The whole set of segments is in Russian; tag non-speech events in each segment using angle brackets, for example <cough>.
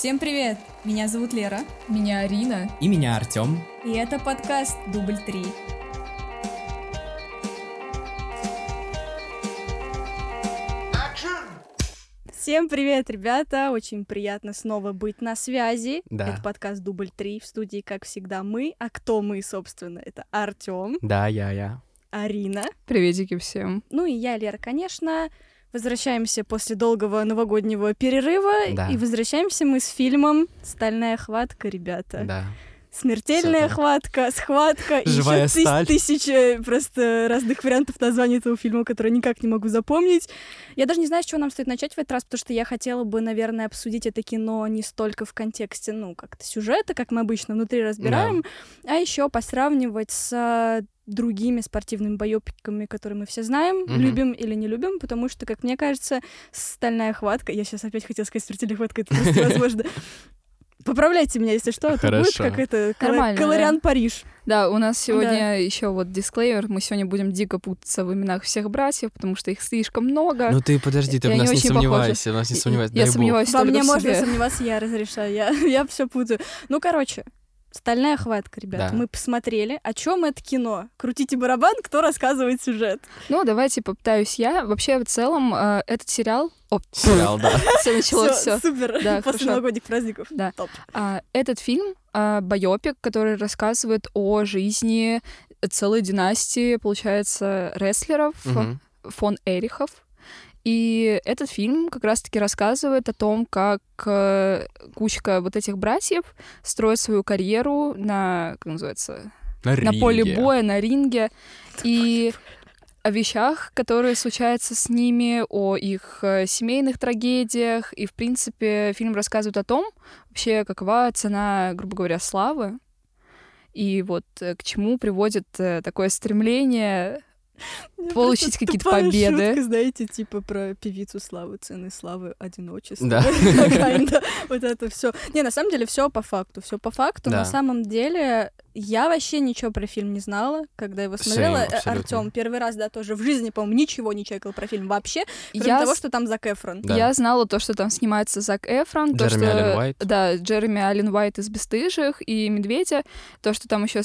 Всем привет! Меня зовут Лера. Меня Арина. И меня Артем. И это подкаст «Дубль 3». Всем привет, ребята! Очень приятно снова быть на связи. Да. Это подкаст «Дубль 3». В студии, как всегда, мы. А кто мы, собственно? Это Артем, Да, я, я. Арина. Приветики всем. Ну и я, Лера, конечно. Возвращаемся после долгого новогоднего перерыва. Да. И возвращаемся мы с фильмом «Стальная хватка», ребята. Да. Смертельная хватка, схватка и Живая еще сталь. тысяча просто разных вариантов названий этого фильма, которые никак не могу запомнить. Я даже не знаю, с чего нам стоит начать в этот раз, потому что я хотела бы, наверное, обсудить это кино не столько в контексте, ну, как-то сюжета, как мы обычно внутри разбираем, а еще посравнивать с другими спортивными боепиками, которые мы все знаем, Мгм. любим или не любим, потому что, как мне кажется, стальная хватка, я сейчас опять хотела сказать смертельная хватка, это просто <laughs> невозможно. Поправляйте меня, если что, это будет Хорошо. как это Нормально, да. Колориан Париж. Да, у нас сегодня еще вот дисклеймер. Мы сегодня будем дико путаться в именах всех братьев, потому что их слишком много. Ну ты подожди, ты в нас не сомневайся, в нас не сомневайся. Я сомневаюсь Во мне можно сомневаться, я разрешаю, я, <laughs> я все путаю. Ну, короче, Стальная хватка, ребята. Да. Мы посмотрели. О чем это кино? Крутите барабан, кто рассказывает сюжет. Ну, давайте попытаюсь я. Вообще, в целом, э, этот сериал... О, Сериал, да. <laughs> все началось, все. супер. Да, После хорошо. новогодних праздников. Да. Топ. А, этот фильм а, байопик, который рассказывает о жизни целой династии, получается, рестлеров, Мгм. фон Эрихов. И этот фильм как раз-таки рассказывает о том, как э, кучка вот этих братьев строит свою карьеру на, как называется, на поле ринге. боя, на ринге. И о вещах, которые случаются с ними, о их э, семейных трагедиях. И, в принципе, фильм рассказывает о том, вообще, какова цена, грубо говоря, славы. И вот э, к чему приводит такое стремление Мне Получить какие-то победы. шутка, знаете, типа про певицу славы, цены славы, одиночество. Да. <laughs> <laughs> Вот это все. Не, на самом деле все по факту. Все по факту. На самом деле я вообще ничего про фильм не знала, когда его смотрела. Абсолютно. Артем первый раз, да, тоже в жизни, по-моему, ничего не чекал про фильм вообще, кроме Я того, с- что там Зак Эфрон. Да. Я знала то, что там снимается Зак Эфрон, то, Джереми что... Аллен Уайт. Да, Джереми Аллен Уайт из «Бесстыжих» и «Медведя», то, что там еще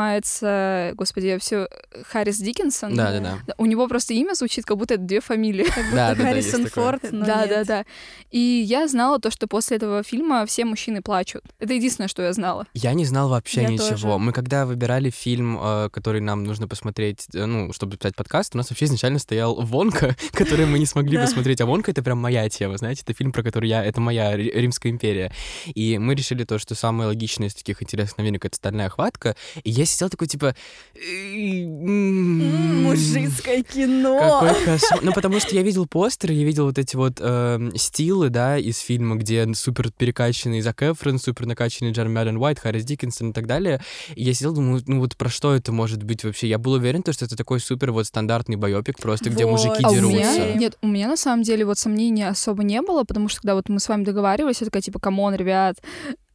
снимается, господи, я все Харрис Диккенсон. Да, да, да. Да, У него просто имя звучит, как будто это две фамилии. Как будто Да, да, да, Харрисон такое. Форд, но да, нет. да, да. И я знала то, что после этого фильма все мужчины плачут. Это единственное, что я знала. Я не знал вообще Я ничего. тоже. Мы когда выбирали фильм, э, который нам нужно посмотреть, э, ну, чтобы писать подкаст, у нас вообще изначально стоял Вонка, <laughs> который мы не смогли посмотреть. А Вонка — это прям моя тема, знаете, это фильм, про который я... Это моя Ри- Римская империя. И мы решили то, что самое логичное из таких интересных новинок — это «Стальная хватка». И я сидел такой, типа... Мужицкое кино. Какой кошмар. Ну, потому что я видел постеры, я видел вот эти вот эм, стилы, да, из фильма, где супер перекачанный Зак Эфрон, супер накачанный Джереми Аллен Уайт, Харрис Диккенсон и так далее. И я сидел, думаю, ну вот про что это может быть вообще? Я был уверен, то, что это такой супер вот стандартный байопик, просто где Вот. мужики А у дерутся. меня... Нет, у меня на самом деле вот сомнений особо не было, потому что когда вот мы с вами договаривались, я такая, типа, come on, ребят,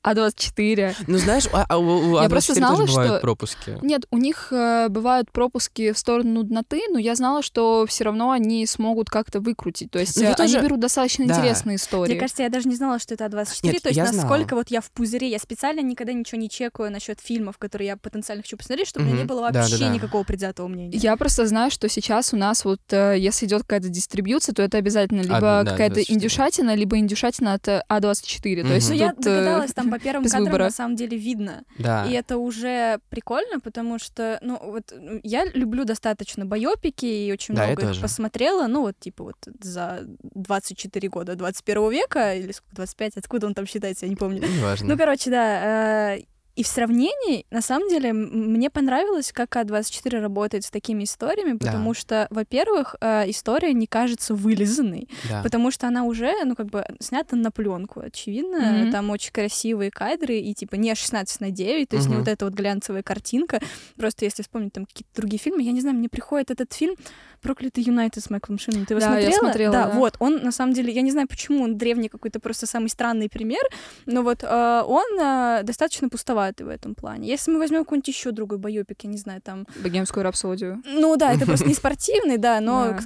А24. Ну, знаешь, а, а у, у Я А24 просто тоже знала, бывают что- пропуски. Нет, у них э, бывают пропуски в сторону нудноты, но я знала, что все равно они смогут как-то выкрутить. То есть Ну, я э, они тоже- берут достаточно Да. интересные истории. Мне кажется, я даже не знала, что это А24. Нет, то есть насколько вот я в пузыре. Я специально никогда ничего не чекаю насчет фильмов, которые я потенциально хочу посмотреть, чтобы у меня не было вообще да, да. никакого предвзятого мнения. Я просто знаю, что сейчас у нас вот, э, если идет какая-то дистрибьюция, то это обязательно либо А, да, какая-то 24. индюшатина, либо индюшатина от э, А24. То есть Ну, я э, догадалась, там по первым без кадрам выбора. на самом деле видно. Да. И это уже прикольно, потому что, ну, вот я люблю достаточно байопики и очень Да, много их посмотрела, ну, вот, типа, вот за 24 года 21 века, или сколько, 25, откуда он там считается, я не помню. Неважно. Ну, короче, да. И в сравнении, на самом деле, мне понравилось, как А24 работает с такими историями, Да. потому что, во-первых, э, история не кажется вылизанной, да. потому что она уже, ну, как бы, снята на пленку, очевидно. Мгм. Там очень красивые кадры, и, типа, не 16 на 9, то есть не Мгм. вот эта вот глянцевая картинка. Просто если вспомнить там какие-то другие фильмы, я не знаю, мне приходит этот фильм «Проклятый Юнайтед» с Майклом Шином. Ты его Да, я смотрела? смотрела, Да, да. вот. Он, на самом деле, я не знаю, почему он древний какой-то просто самый странный пример, но вот э, он э, достаточно пустоватый в этом плане. Если мы возьмем какой-нибудь еще другой боепик, я не знаю, там... Богемскую рапсодию. Ну да, это просто <laughs> не спортивный, да, но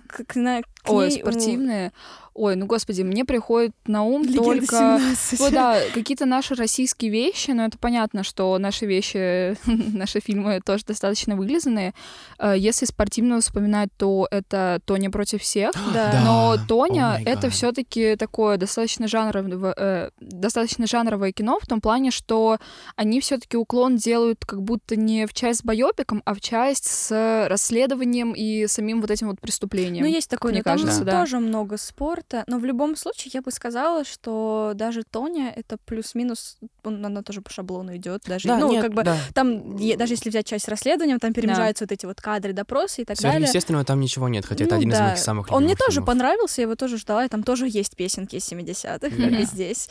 Ой, ней, ну, спортивные. Ой, ну господи, мне приходит на ум Легенда только 17. Вот да, какие-то наши российские вещи, но это понятно, что наши вещи, <laughs> наши фильмы тоже достаточно вылизанные. Э, Если спортивно вспоминать, то это Тоня против всех. <gasps> Да. Но Oh Тоня my это все-таки такое достаточно жанровое, э, достаточно жанровое кино в том плане, что они все-таки уклон делают как будто не в часть с байопиком, а в часть с расследованием и самим вот этим вот преступлением. Ну, есть такое, там кажется, да. тоже много спорта. Но в любом случае, я бы сказала, что даже Тоня это плюс-минус, он- она тоже по шаблону идет. Даже, Да, ну, нет, как бы да. там, даже если взять часть расследования, там перемежаются вот эти вот кадры, допросы и так далее. Сверхъестественного там ничего нет, хотя это Ну один из да. моих самых Он мне тоже фильмов. понравился, я его тоже ждала, и там тоже есть песенки из 70-х, как и здесь.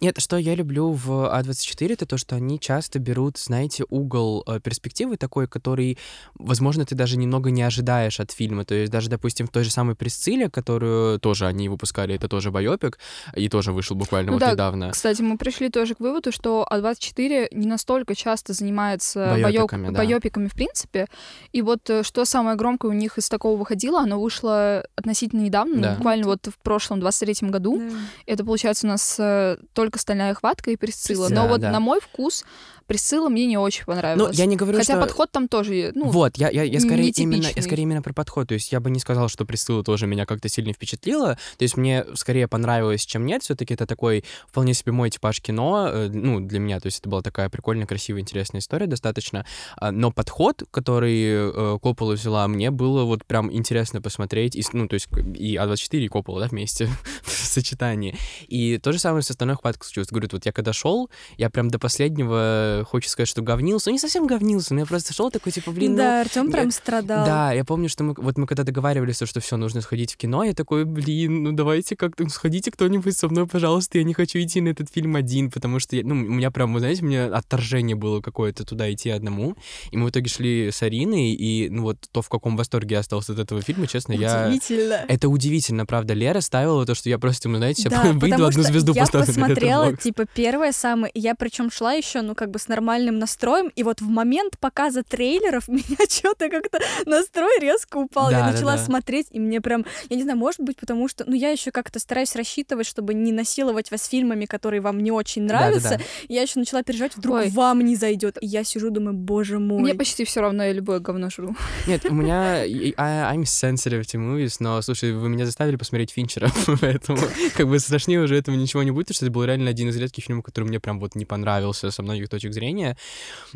Нет, что я люблю в А24, это то, что они часто берут, знаете, угол э, перспективы такой, который, возможно, ты даже немного не ожидаешь от фильма. То есть даже, допустим, в той же самой «Присцилле», которую тоже они выпускали, это тоже байопик, и тоже вышел буквально Ну вот да, недавно. Кстати, мы пришли тоже к выводу, что А24 не настолько часто занимается Байопиками, байоп- да. байопиками в принципе. И вот э, что самое громкое у них из такого выходило, оно вышло относительно недавно, ну, Да. буквально вот в прошлом 23-м году. Да. Это получается у нас э, только «Стальная хватка» и «Присцилла». Присцилла, Но вот да. на мой вкус «Присцилла» мне не очень Ну, понравилась. я не говорю, Хотя что... подход там тоже, ну, вот, я, я, я скорее именно, я скорее именно про подход. То есть я бы не сказал, что «Присцилла» тоже меня как-то сильно впечатлила. То есть мне скорее понравилось, чем нет. все таки это такой вполне себе мой типаж кино. э, Ну, для меня, то есть это была такая прикольная, красивая, интересная история достаточно. А, Но подход, который э, Коппола взяла, мне было вот прям интересно посмотреть. И, ну, то есть и А24, и Коппола, да, вместе <laughs> в сочетании. И то же самое с «Остальной хваткой» случилось. Говорю, вот я когда шел, я прям до последнего, хочу сказать, что говнился. Ну, не совсем говнился, но я просто шел такой, типа, блин, ну, да, Артем я- прям страдал. да, я помню, что мы, вот мы когда договаривались, что все, нужно сходить в кино, я такой, блин, ну давайте как-то сходите кто-нибудь со мной, пожалуйста, я не хочу идти на этот фильм один, потому что, я- ну, у меня прям, вы знаете, у меня отторжение было какое-то туда идти одному, и мы в итоге шли с Ариной, и, ну вот, то, в каком восторге я остался от этого фильма, честно, я... Удивительно. Это удивительно, правда. Лера ставила то, что я просто, ну, знаете, Да, <laughs> выйду, одну звезду я поставлю посмотрела, типа, первое самое, я причем шла еще, ну, как бы с нормальным настроем, и вот в момент показа трейлеров <laughs> меня что-то как-то настрой резко упал. Да, я да, начала да. смотреть, и мне прям, я не знаю, может быть, потому что, ну, я еще как-то стараюсь рассчитывать, чтобы не насиловать вас фильмами, которые вам не очень нравятся. Да-да-да. Я еще начала переживать, вдруг Ой. вам не зайдет. И я сижу, думаю, боже мой. мне почти все равно, я любое говно жру. Нет, у меня... I- I'm sensitive to movies, но, слушай, вы меня заставили посмотреть Финчера, <laughs> поэтому как бы страшнее уже этого ничего не будет, потому что это был реально один из редких фильмов, который мне прям вот не понравился со многих точек зрения.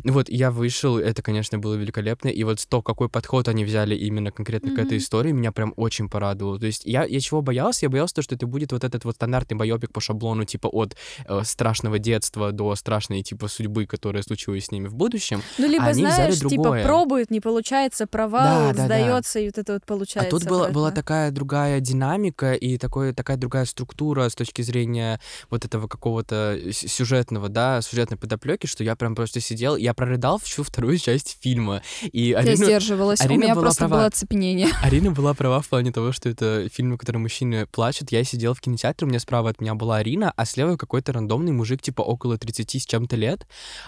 Вот, я вышел, это, конечно, было великолепно, и вот то, какой подход они взяли именно конкретно к этой истории, меня прям очень порадовало. То есть я, я чего боялся? Я боялся, то, что это будет вот этот вот стандартный байопик по шаблону, типа от э, страшного детства до страшной, типа, судьбы, которая случилась с ними в будущем. Ну, либо, они взяли знаешь, типа, пробует, не получается, провал, Да, да, да. сдается, и вот это вот получается. А тут была, была такая другая динамика и такой, такая другая структура с точки зрения вот этого какого-то с- сюжетного, да, сюжетной подоплеки, что я прям просто сидел, я прорыдал всю <laughs> вторую часть фильма. И Я Арина, сдерживалась, у Арина меня была просто права. было оцепенение. <laughs> Арина была права в плане того, что это фильм, в котором мужчины плачут. Я сидел в кинотеатре, у меня справа от меня была Арина, а слева какой-то рандомный мужик, типа около 30 с чем-то лет.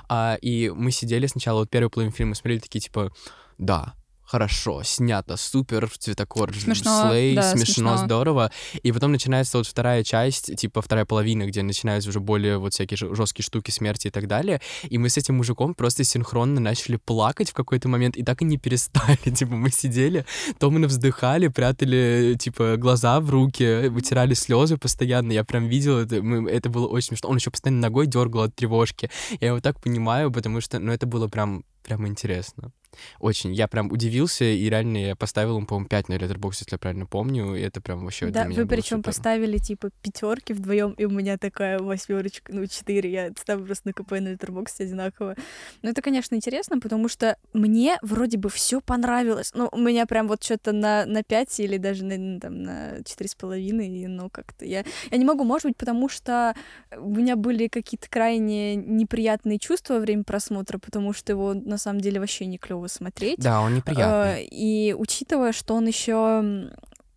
А, и мы сидели сначала, вот первый половину фильма смотрели такие, типа, да, хорошо, снято, супер, цветокор, Смешно, слей, да, смешно, смешно. здорово. И потом начинается вот вторая часть, типа вторая половина, где начинаются уже более вот всякие жесткие штуки смерти и так далее. И мы с этим мужиком просто синхронно начали плакать в какой-то момент, и так и не перестали. <laughs> Типа мы сидели, томно вздыхали, прятали, типа, глаза в руки, вытирали слезы постоянно. Я прям видел это, мы, это было очень смешно. Он еще постоянно ногой дергал от тревожки. Я его так понимаю, потому что, ну, это было прям, прям интересно. Очень. Я прям удивился, и реально я поставил ему, по-моему, 5 на Letterboxd, если я правильно помню, и это прям вообще Да, вы причем поставили типа пятерки вдвоем, и у меня такая восьмерочка, ну, четыре. Я ставлю просто на КП на Letterboxd одинаково. Но это, конечно, интересно, потому что мне вроде бы все понравилось. Ну, у меня прям вот что-то на, на 5 или даже на, ну, там, на четыре с половиной, и, ну, как-то я... Я не могу, может быть, потому что у меня были какие-то крайне неприятные чувства во время просмотра, потому что его на самом деле вообще не клево смотреть. Да, он неприятный. Э, И учитывая, что он еще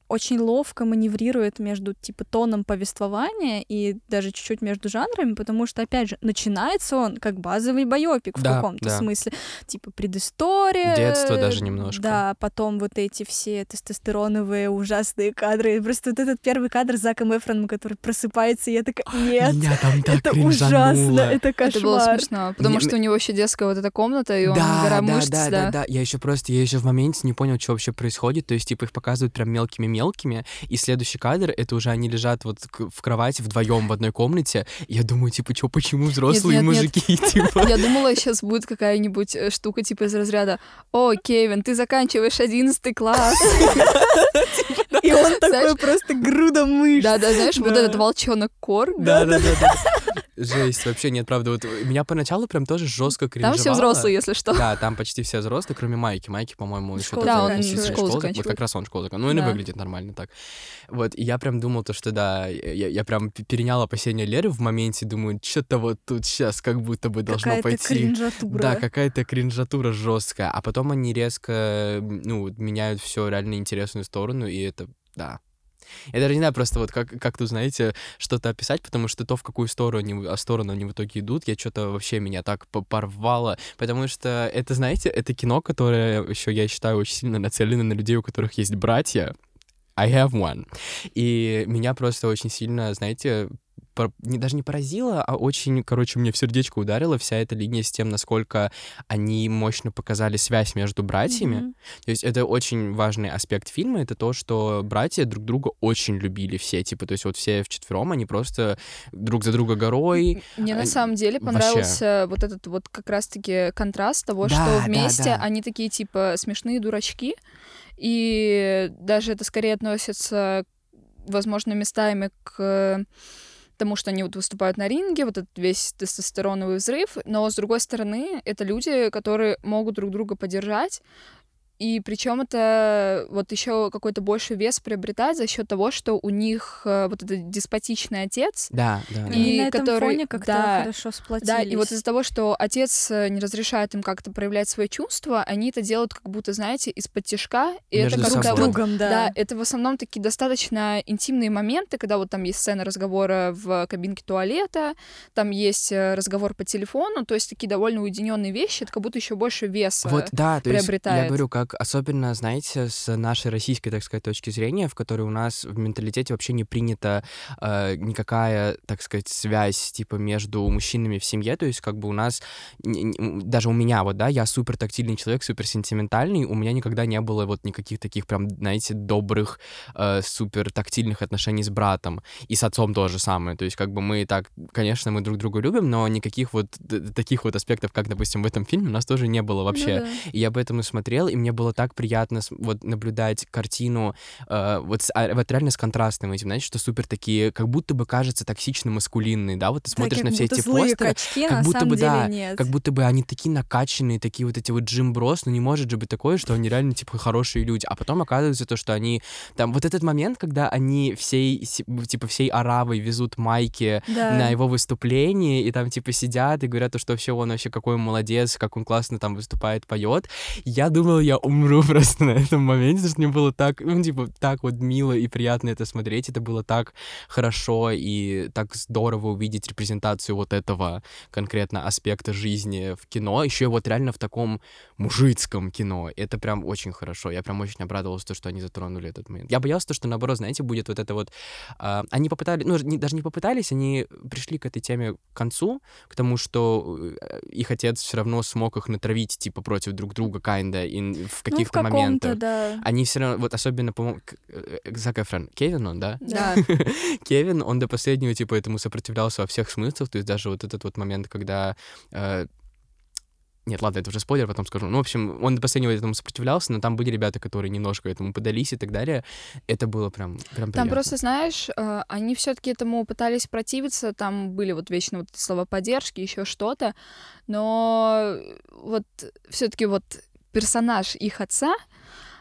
очень ловко маневрирует между, типа, тоном повествования и даже чуть-чуть между жанрами, потому что, опять же, начинается он как базовый байопик в Да, каком-то да. смысле. Типа, предыстория. Детство даже немножко. Да, потом вот эти все тестостероновые ужасные кадры. И Просто вот этот первый кадр с Заком Эфроном, который просыпается, и я такая, нет, Меня там так это ужасно, это Это было кошмар. смешно, потому Мне- что у него еще детская вот эта комната, и он да, гора да, мышц, да, да, да. Я еще просто, я еще в моменте не понял, что вообще происходит. То есть, типа, их показывают прям мелкими-мелкими, и следующий кадр это уже они лежат вот в кровати вдвоем в одной комнате. Я думаю, типа, что, почему взрослые нет, нет. мужики, <laughs> типа. Я думала, сейчас будет какая-нибудь э, штука типа из разряда «О, Кевин, ты заканчиваешь одиннадцатый класс». <laughs> И он такой просто груда мышц. Да-да, знаешь, вот этот волчонок Кор. Да, да, да, да. <laughs> Жесть, вообще нет, правда. Вот меня поначалу прям тоже жестко Там кринжевало. все взрослые, если что. Да, там почти все взрослые, кроме Майки. Майки, по-моему, еще Школу Да, он заканчивает. школу школы. Вот как раз он школу заканчивает. Ну, и Да. выглядит нормально так. Вот, и я прям думал то, что да, я, я прям перенял опасения Леры в моменте, думаю, что-то вот тут сейчас как будто бы должно Какая-то пойти. кринжатура. Да, какая-то кринжатура жесткая. А потом они резко, ну, меняют все реально интересную сторону, и это, да. Я даже не знаю просто вот как, как тут, знаете, что-то описать, потому что то, в какую сторону они, а сторону они в итоге идут, я что-то вообще меня так по- порвало, потому что это, знаете, это кино, которое еще, я считаю, очень сильно нацелено на людей, у которых есть братья. I have one. И меня просто очень сильно, знаете, не, даже не поразило, а очень, короче, мне в сердечко ударила вся эта линия с тем, насколько они мощно показали связь между братьями. Мгм. То есть это очень важный аспект фильма, это то, что братья друг друга очень любили все, типа, то есть вот все вчетвером, они просто друг за друга горой. Мне на самом деле вообще. понравился вот этот вот как раз-таки контраст того, Да, что да, вместе да. они такие типа смешные дурачки, и даже это скорее относится, возможно, местами к тому, что они вот выступают на ринге, вот этот весь тестостероновый взрыв, но с другой стороны, это люди, которые могут друг друга поддержать, и причем это вот еще какой-то больший вес приобретает за счет того, что у них э, вот этот деспотичный отец, Да, да, да. И И на этом который- фоне как-то да, хорошо сплотились. да, и вот из-за того, что отец э, не разрешает им как-то проявлять свои чувства, они это делают как будто, знаете, из-под тяжка, и Между это как-то вот другом, да. да, это в основном такие достаточно интимные моменты, когда вот там есть сцена разговора в кабинке туалета, там есть э, разговор по телефону, то есть такие довольно уединенные вещи, это как будто еще больше веса. Вот, да, то есть я приобретает. говорю, как особенно, знаете, с нашей российской, так сказать, точки зрения, в которой у нас в менталитете вообще не принята э, никакая, так сказать, связь, типа, между мужчинами в семье, то есть как бы у нас, даже у меня вот, да, я супер тактильный человек, супер сентиментальный, у меня никогда не было вот никаких таких прям, знаете, добрых, э, супер тактильных отношений с братом, и с отцом тоже самое, то есть как бы мы так, конечно, мы друг друга любим, но никаких вот таких вот аспектов, как, допустим, в этом фильме, у нас тоже не было вообще. Ну да. И я поэтому смотрел, и мне было так приятно вот наблюдать картину э, вот, с- а, вот реально с контрастным этим, знаете, что супер такие, как будто бы кажется токсично маскулинные, да, вот ты смотришь как на все эти постеры, качки, как будто бы, да, нет. как будто бы они такие накачанные, такие вот эти вот Джим Брос, но не может же быть такое, что они реально, типа, хорошие люди. А потом оказывается то, что они... Там вот этот момент, когда они всей, типа, всей аравой везут майки Да. на его выступлении, и там, типа, сидят и говорят, то, что вообще он вообще какой он молодец, как он классно там выступает, поет. Я думал, я умру <laughs> просто на этом моменте, потому что мне было так, ну, типа, так вот мило и приятно это смотреть, это было так хорошо и так здорово увидеть репрезентацию вот этого конкретно аспекта жизни в кино, еще вот реально в таком мужицком кино. Это прям очень хорошо. Я прям очень обрадовался, то, что они затронули этот момент. Я боялся, то, что наоборот, знаете, будет вот это вот... а, они попытались, ну, не- даже не попытались, они пришли к этой теме к концу, к тому, что э, их отец все равно смог их натравить, типа, против друг друга, kinda, in, в в каких-то каком-то, моментах. да. Они все равно, вот особенно, по-моему, э, Зак Эфрон, Кевин он, да? Да. <laughs> Кевин, он до последнего, типа, этому сопротивлялся во всех смыслах, то есть даже вот этот вот момент, когда... э, нет, ладно, это уже спойлер, потом скажу. Ну, в общем, он до последнего этому сопротивлялся, но там были ребята, которые немножко этому подались и так далее. Это было прям, прям Там приятно. просто, знаешь, э, они все-таки этому пытались противиться, там были вот вечно вот слова поддержки, еще что-то, но вот все-таки вот персонаж их отца,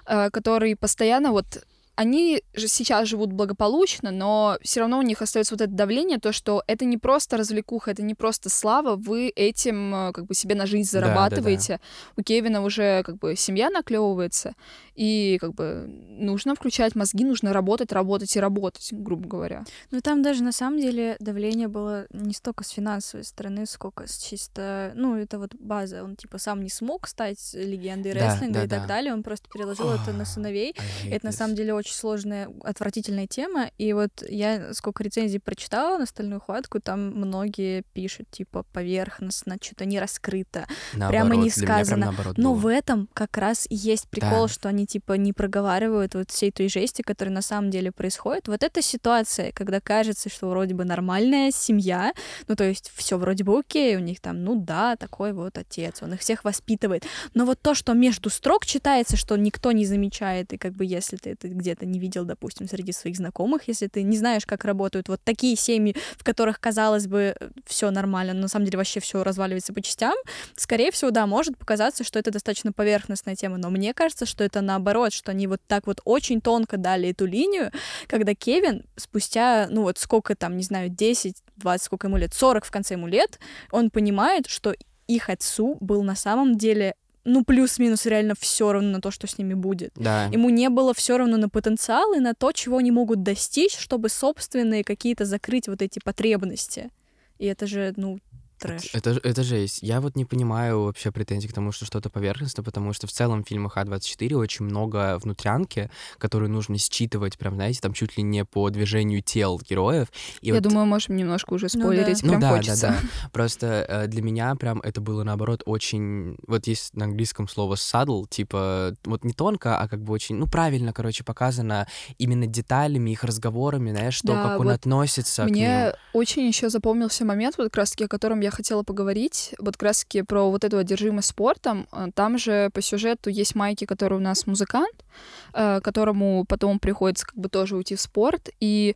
э, который постоянно вот они же сейчас живут благополучно, но все равно у них остается вот это давление, то, что это не просто развлекуха, это не просто слава, вы этим э, как бы себе на жизнь зарабатываете. Да, да, да. У Кевина уже как бы семья наклевывается, и как бы нужно включать мозги, нужно работать, работать и работать, грубо говоря. Ну там даже на самом деле давление было не столько с финансовой стороны, сколько с чисто, ну это вот база, он типа сам не смог стать легендой да, рестлинга да, и да. так далее, он просто переложил это на сыновей. Это на самом деле очень сложная, отвратительная тема, и вот я сколько рецензий прочитала на стальную хватку, там многие пишут типа поверхностно, что-то не раскрыто, наоборот, прямо не сказано. Но было. в этом как раз и есть прикол, да. что они типа не проговаривают вот всей той жести, которая на самом деле происходит. Вот эта ситуация, когда кажется, что вроде бы нормальная семья, ну то есть все вроде бы окей, у них там, ну да, такой вот отец, он их всех воспитывает. Но вот то, что между строк читается, что никто не замечает, и как бы если ты это где-то не видел, допустим, среди своих знакомых, если ты не знаешь, как работают вот такие семьи, в которых, казалось бы, все нормально, но на самом деле вообще все разваливается по частям, скорее всего, да, может показаться, что это достаточно поверхностная тема, но мне кажется, что это наоборот, что они вот так вот очень тонко дали эту линию, когда Кевин спустя, ну вот сколько там, не знаю, 10, 20, сколько ему лет, 40 в конце ему лет, он понимает, что их отцу был на самом деле ну, плюс-минус реально все равно на то, что с ними будет. Да. Ему не было все равно на потенциал и на то, чего они могут достичь, чтобы собственные какие-то закрыть вот эти потребности. И это же, ну, трэш. Это, это, это жесть. Я вот не понимаю вообще претензий к тому, что что-то поверхностно, потому что в целом в фильмах А24 очень много внутрянки, которые нужно считывать, прям, знаете, там чуть ли не по движению тел героев. И Я вот... думаю, можем немножко уже спойлерить, ну, да. прям ну, да, хочется. да, да. Просто э, для меня прям это было, наоборот, очень... Вот есть на английском слово saddle, типа, вот не тонко, а как бы очень, ну, правильно, короче, показано именно деталями, их разговорами, знаешь, что, да, как он вот относится мне к ним. очень еще запомнился момент, вот как раз-таки, о котором я я хотела поговорить, вот как раз таки про вот эту одержимость спортом. Э, там же по сюжету есть Майки, который у нас музыкант, э, которому потом приходится как бы тоже уйти в спорт, и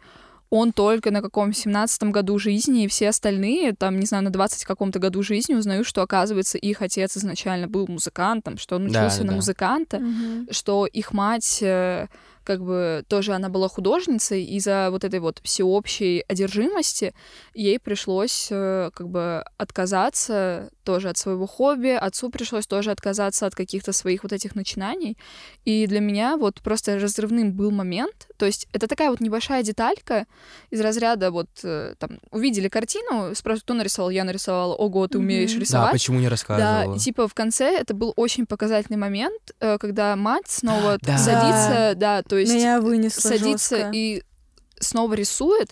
он только на каком 17 году жизни, и все остальные, там, не знаю, на 20 каком-то году жизни узнают, что, оказывается, их отец изначально был музыкантом, что он учился да, на да. музыканта, угу. что их мать э, как бы тоже она была художницей, и из-за вот этой вот всеобщей одержимости ей пришлось э, как бы отказаться тоже от своего хобби, отцу пришлось тоже отказаться от каких-то своих вот этих начинаний. И для меня вот просто разрывным был момент, то есть это такая вот небольшая деталька из разряда вот э, там увидели картину, спрашивают, кто нарисовал, я нарисовала, ого, ты умеешь mm-hmm. рисовать. Да, почему не рассказывала? Да, и типа в конце это был очень показательный момент, э, когда мать снова <gasps> да. садится, да, то есть Меня садится жестко. и снова рисует.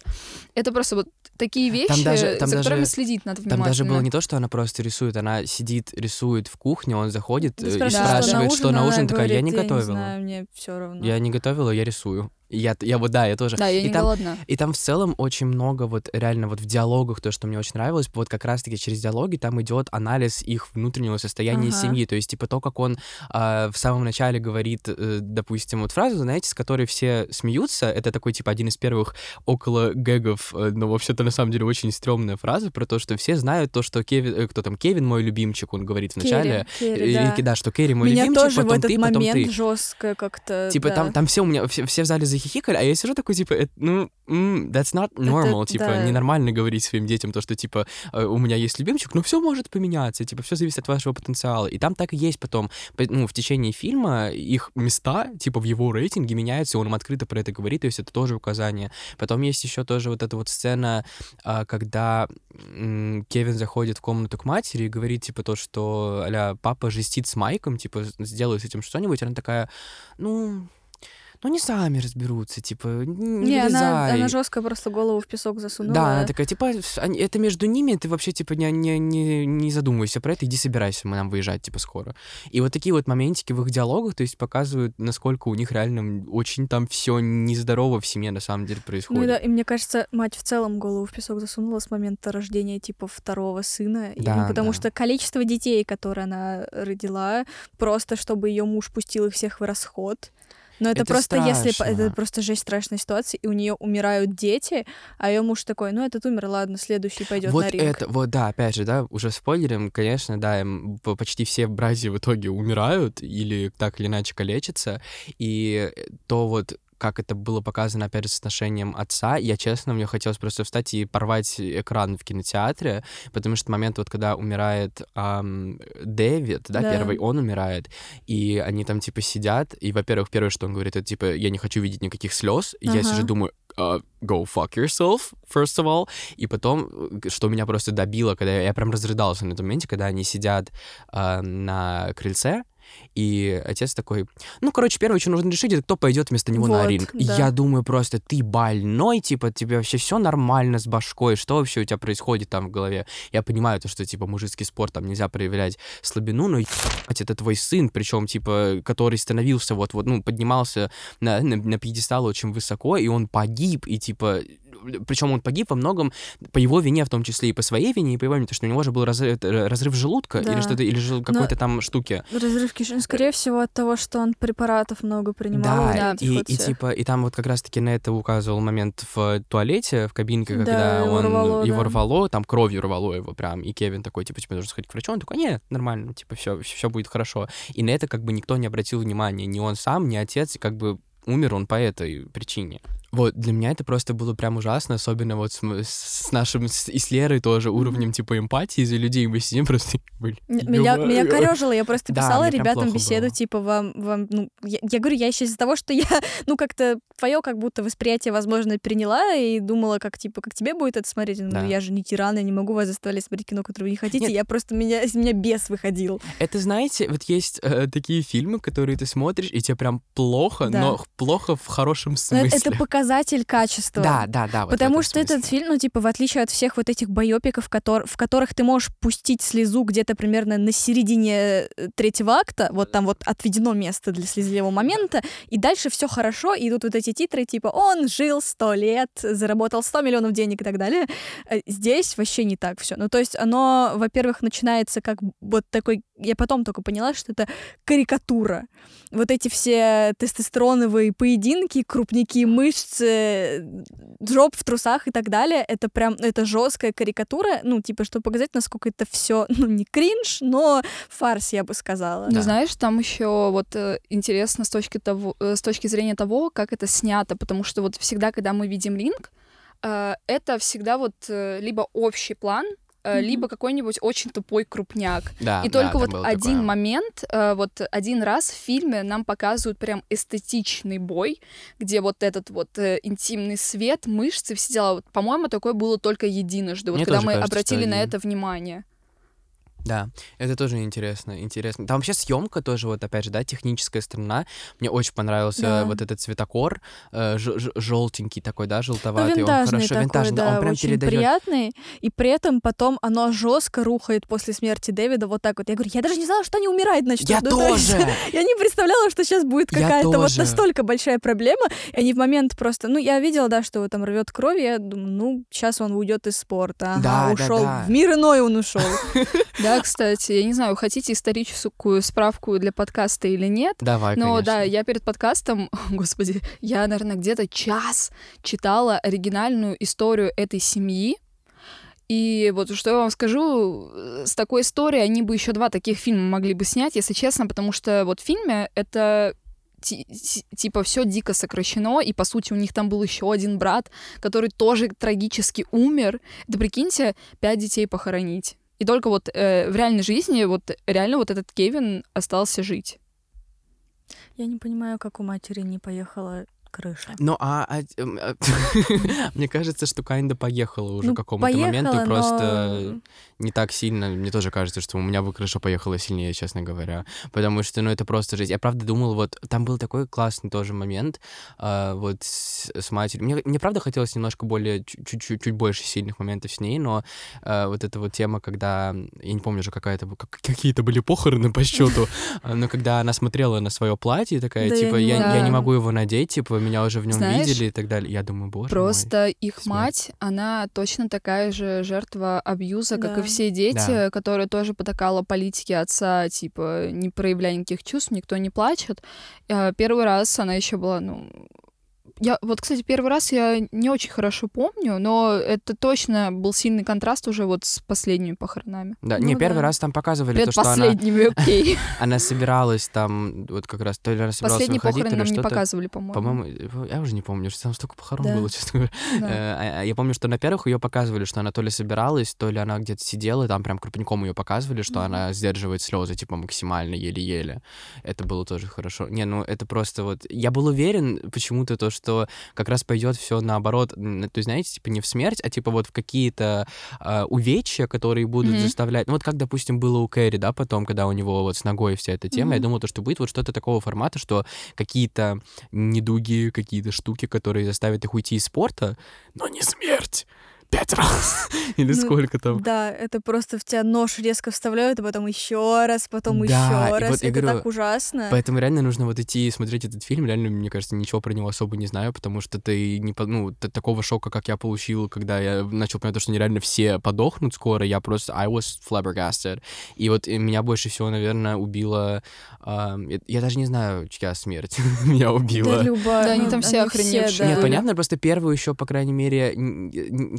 Это просто вот такие вещи, там даже, там за даже, которыми следить надо внимательно. Там даже было не то, что она просто рисует, она сидит, рисует в кухне, он заходит да, и спрашивает, что на ужин, такая, я не готовила. Я не знаю, мне все равно. Я не готовила, я рисую. Я, я вот, да, я тоже. Да, я и не там, голодна. И там в целом очень много вот реально вот в диалогах, то, что мне очень нравилось, вот как раз-таки через диалоги там идет анализ их внутреннего состояния ага. семьи, то есть типа то, как он э, в самом начале говорит, э, допустим, вот фразу, знаете, с которой все смеются, это такой типа один из первых около гэгов, э, но вообще-то на самом деле очень стрёмная фраза про то, что все знают то, что Кевин, э, кто там, Кевин мой любимчик, он говорит вначале. Керри, Керри, да. Да, что Керри мой Меня любимчик, тоже потом в этот ты, момент потом ты. жестко как-то. Типа да. там, там все у меня, все, все в зале захихикали, а я сижу такой, типа, это, ну, that's not normal, это, типа, да. ненормально говорить своим детям то, что, типа, э, у меня есть любимчик, но все может поменяться, типа, все зависит от вашего потенциала. И там так и есть потом, ну, в течение фильма их места, типа, в его рейтинге меняются, и он им открыто про это говорит, то есть это тоже указание. Потом есть еще тоже вот эта вот сцена, а, когда Кевин заходит в комнату к матери и говорит, типа, то, что, а папа жестит с Майком, типа, сделай с этим что-нибудь, она такая, ну, ну они сами разберутся, типа, не, не она, она жестко просто голову в песок засунула. Да, она такая, типа, это между ними, ты вообще, типа, не, не, не, не задумывайся про это, иди собирайся, мы нам выезжать, типа, скоро. И вот такие вот моментики в их диалогах, то есть показывают, насколько у них реально очень там все нездорово в семье на самом деле происходит. Ну да, и мне кажется, мать в целом голову в песок засунула с момента рождения, типа, второго сына. Да, ну, потому да. что количество детей, которые она родила, просто чтобы ее муж пустил их всех в расход, но это, это просто страшно. если это просто жесть страшная ситуация, и у нее умирают дети, а ее муж такой, ну этот умер, ладно, следующий пойдет вот на ринг. это, вот да, опять же, да, уже спойлерим, конечно, да, почти все в Бразилии в итоге умирают или так или иначе калечатся, и то вот как это было показано, опять же, с отношением отца, я, честно, мне хотелось просто встать и порвать экран в кинотеатре, потому что момент, вот когда умирает эм, Дэвид, да, Да. первый, он умирает, и они там, типа, сидят, и, во-первых, первое, что он говорит, это, типа, я не хочу видеть никаких слез, и я Ага. сижу, думаю, «А, go fuck yourself, first of all, и потом, э, что меня просто добило, когда я, я прям разрыдался на этом моменте, когда они сидят а, на крыльце, и отец такой, ну, короче, первое, что нужно решить, это кто пойдет вместо него на Вот, ринг. И да. я думаю просто, ты больной, типа, тебе вообще все нормально с башкой, что вообще у тебя происходит там в голове? Я понимаю то, что, типа, мужицкий спорт, там нельзя проявлять слабину, но ебать, это твой сын, причем, типа, который становился вот-вот, ну, поднимался на, на, на пьедестал очень высоко, и он погиб, и, типа, причем он погиб во многом по его вине, в том числе и по своей вине, и по его вине, потому что у него же был разрыв, э, разрыв желудка Да. или что-то, или же какой-то там штуки. Разрыв кишечника, скорее всего, от того, что он препаратов много принимал. Да, Да. и, и всех. типа, и там вот как раз-таки на это указывал момент в туалете, в кабинке, Да, когда его он рвало, его да. рвало, там кровью рвало его прям, и Кевин такой, типа, тебе нужно сходить к врачу, он такой, нет, нормально, типа, все, все будет хорошо. И на это как бы никто не обратил внимания, ни он сам, ни отец, и как бы умер он по этой причине. Вот, для меня это просто было прям ужасно, особенно вот с, с нашим, с, и с Лерой тоже уровнем, типа, эмпатии за людей, мы сидим просто, М- Меня, меня корежило, я просто Да, писала прям ребятам беседу, было. типа, вам, вам, ну, я, я говорю, я еще из-за того, что я, <laughs> ну, как-то твое как будто восприятие, возможно, переняла и думала, как, типа, как тебе будет это смотреть, ну, Да. я же не тиран, я не могу вас заставлять смотреть кино, которое вы не хотите, Нет. я просто, меня, из меня бес выходил. Это, знаете, вот есть э, такие фильмы, которые ты смотришь, и тебе прям плохо, Да. но плохо в хорошем Но смысле. это показатель качества. Да, да, да. вот Потому что этот смысле. фильм, ну, типа, в отличие от всех вот этих байопиков, котор- в которых ты можешь пустить слезу где-то примерно на середине э, третьего акта, вот там вот отведено место для слезливого момента, и дальше все хорошо, и идут вот эти титры, типа, он жил сто лет, заработал 100 миллионов денег и так далее. Э, Здесь вообще не так все. Ну, то есть оно, во-первых, начинается как вот такой... Я потом только поняла, что это карикатура. Вот эти все тестостероновые поединки, крупники, мышцы, жоп в трусах и так далее, это прям, это жесткая карикатура, ну, типа, чтобы показать, насколько это все, <laughs> ну, не кринж, но фарс, я бы сказала. Ну, Да. знаешь, там еще вот э, интересно с точки, того, э, с точки зрения того, как это снято, потому что вот всегда, когда мы видим линк, э, это всегда вот либо общий план, Мгм. либо какой-нибудь очень тупой крупняк. Да, И да, только там вот один такое. момент, э, вот один раз в фильме нам показывают прям эстетичный бой, где вот этот вот э, интимный свет, мышцы, все дела. Вот, по-моему, такое было только единожды, вот Мне когда мы кажется, обратили на это внимание. Да, это тоже интересно, интересно. Там вообще съемка тоже, вот опять же, да, техническая сторона. Мне очень понравился Да. вот этот цветокор, э, желтенький такой, да, Ну, желтоватый. он винтажный хорошо такой, винтажный, да, он прям очень передает. приятный, и при этом потом оно жестко рухает после смерти Дэвида, вот так вот. Я говорю, я даже не знала, что они умирают начнут. Я Ну, то есть тоже! <laughs> Я не представляла, что сейчас будет какая-то вот настолько большая проблема. И они в момент просто... Ну, я видела, да, что его там рвет кровь, я думаю, ну, сейчас он уйдет из спорта. Ага, Да, да, ушел. да. В мир иной он ушел. <laughs> Да, <laughs> кстати, я не знаю, хотите историческую справку для подкаста или нет, Давай, но конечно. да, я перед подкастом, <laughs> господи, я, наверное, где-то час читала оригинальную историю этой семьи. И вот что я вам скажу, э, с такой историей они бы еще два таких фильма могли бы снять, если честно, потому что вот в фильме это ти- ти- типа все дико сокращено, и по сути у них там был еще один брат, который тоже трагически умер. Да прикиньте, пять детей похоронить. И только вот э, в реальной жизни вот реально вот этот Кевин остался жить. Я не понимаю, как у матери не поехала крыша. Ну, а, а, эм, а, <laughs> мне кажется, что Кайнда поехала уже Ну, к какому-то моменту, просто но- не так сильно. Мне тоже кажется, что у меня бы крыша поехала сильнее, честно говоря. Потому что, ну, это просто жизнь. Я правда думал, вот, там был такой классный тоже момент, а, вот, с, с матерью. Мне, мне правда хотелось немножко более, чуть-чуть, чуть больше сильных моментов с ней, но а, вот эта вот тема, когда, я не помню уже, какая-то, как- какие-то были похороны по счету, <laughs> но когда она смотрела на свое платье, такая, Да типа, я, я не могу его надеть, типа, меня уже в нем Знаешь, видели и так далее. Я думаю, боже мой. Просто их смерть. мать, она точно такая же жертва абьюза, как и Да. все дети, Да. которая тоже потакала политике отца, типа, не проявляй никаких чувств, никто не плачет. Э, Первый раз она еще была, ну, я вот, кстати, первый раз я не очень хорошо помню, но это точно был сильный контраст уже вот с последними похоронами. Да, Ну не, первый да. раз там показывали то, что она, Предпоследними, окей. <laughs> она собиралась там, вот как раз, то ли она собиралась Последние выходить, похороны нам не показывали, по-моему. По-моему, я уже не помню, что там столько похорон Да. было, честно говоря. Да. Э, а- Я помню, что на первых ее показывали, что она то ли собиралась, то ли она где-то сидела, и там прям крупником ее показывали, что Мгм. она сдерживает слезы, типа, максимально, еле-еле. Это было тоже хорошо. Не, ну это просто вот... Я был уверен почему-то то, что как раз пойдет все наоборот, то есть, знаете, типа не в смерть, а типа вот в какие-то а, увечья, которые будут Мгм. заставлять... Ну вот как, допустим, было у Кэрри, да, потом, когда у него вот с ногой вся эта тема, я Мгм. думал, то, что будет вот что-то такого формата, что какие-то недуги, какие-то штуки, которые заставят их уйти из спорта, но не смерть. Пять раз. <laughs> Или Ну, сколько там. Да, это просто в тебя нож резко вставляют, а потом еще раз, потом Да, еще раз. вот это говорю, так ужасно. Поэтому реально нужно вот идти и смотреть этот фильм. Реально, мне кажется, ничего про него особо не знаю, потому что ты не... по- Ну, такого шока, как я получил, когда я начал понимать, что они реально все подохнут скоро, я просто... I was flabbergasted. И вот э, меня больше всего, наверное, убило... а, я, я даже не знаю, чья смерть <laughs> меня убила. Да, Люба, Да, они ну, там все охреневшие. да. Нет, понятно, просто первую еще, по крайней мере,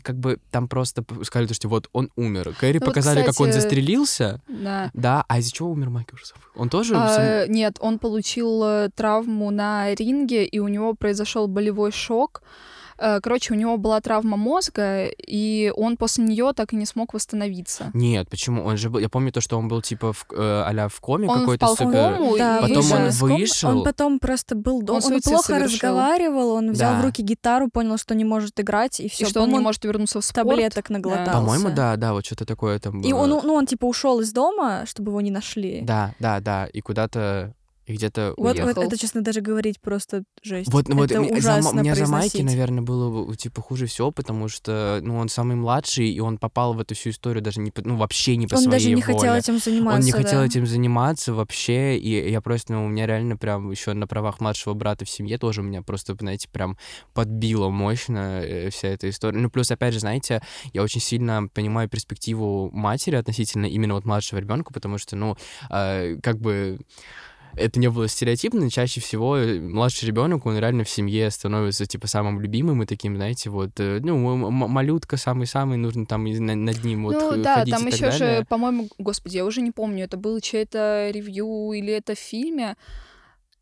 как бы там просто сказали, то, что вот он умер. Кэрри Ну вот, показали, как он кстати, застрелился. Да. Да, а из-за чего умер Майк? Я уже забыл. Он тоже... А, сам- нет, он получил э, травму на ринге, и у него произошел болевой шок. Э, Короче, у него была травма мозга, и он после нее так и не смог восстановиться. Нет, почему? Он же был... Я помню то, что он был типа в, а в коме Он какой-то впал в кому, Да, и Потом вышел он вышел. Он потом просто был дома. Он Он, плохо совершил. разговаривал, он взял Да. в руки гитару, понял, что не может играть, и и все. что он не может вернуться в спорт. таблеток наглотался. По-моему, да, да, вот что-то такое там было. И он, ну, он типа ушел из дома, чтобы его не нашли. Да, да, да, и куда-то... И где-то Вот, уехал. вот это, честно, даже говорить просто жесть. Вот, вот это за, ужасно м- у меня за Майки, наверное, было типа хуже всего, потому что, ну, он самый младший, и он попал в эту всю историю даже не, по- ну, вообще не по Он своей даже не воле. хотел этим заниматься. Он не хотел да. этим заниматься вообще, и я просто, ну, у меня реально прям еще на правах младшего брата в семье тоже у меня просто, знаете, прям подбило мощно э, вся эта история. Ну, плюс, опять же, знаете, я очень сильно понимаю перспективу матери относительно именно вот младшего ребенка, потому что, ну, э, как бы это не было стереотипно, чаще всего э, младший ребенок, он реально в семье становится типа самым любимым и таким, знаете, вот, э, ну, м- малютка самый-самый, нужно там над ним вот ну х- да, там еще далее. же, по-моему, господи, я уже не помню, это был чей-то ревью или это в фильме.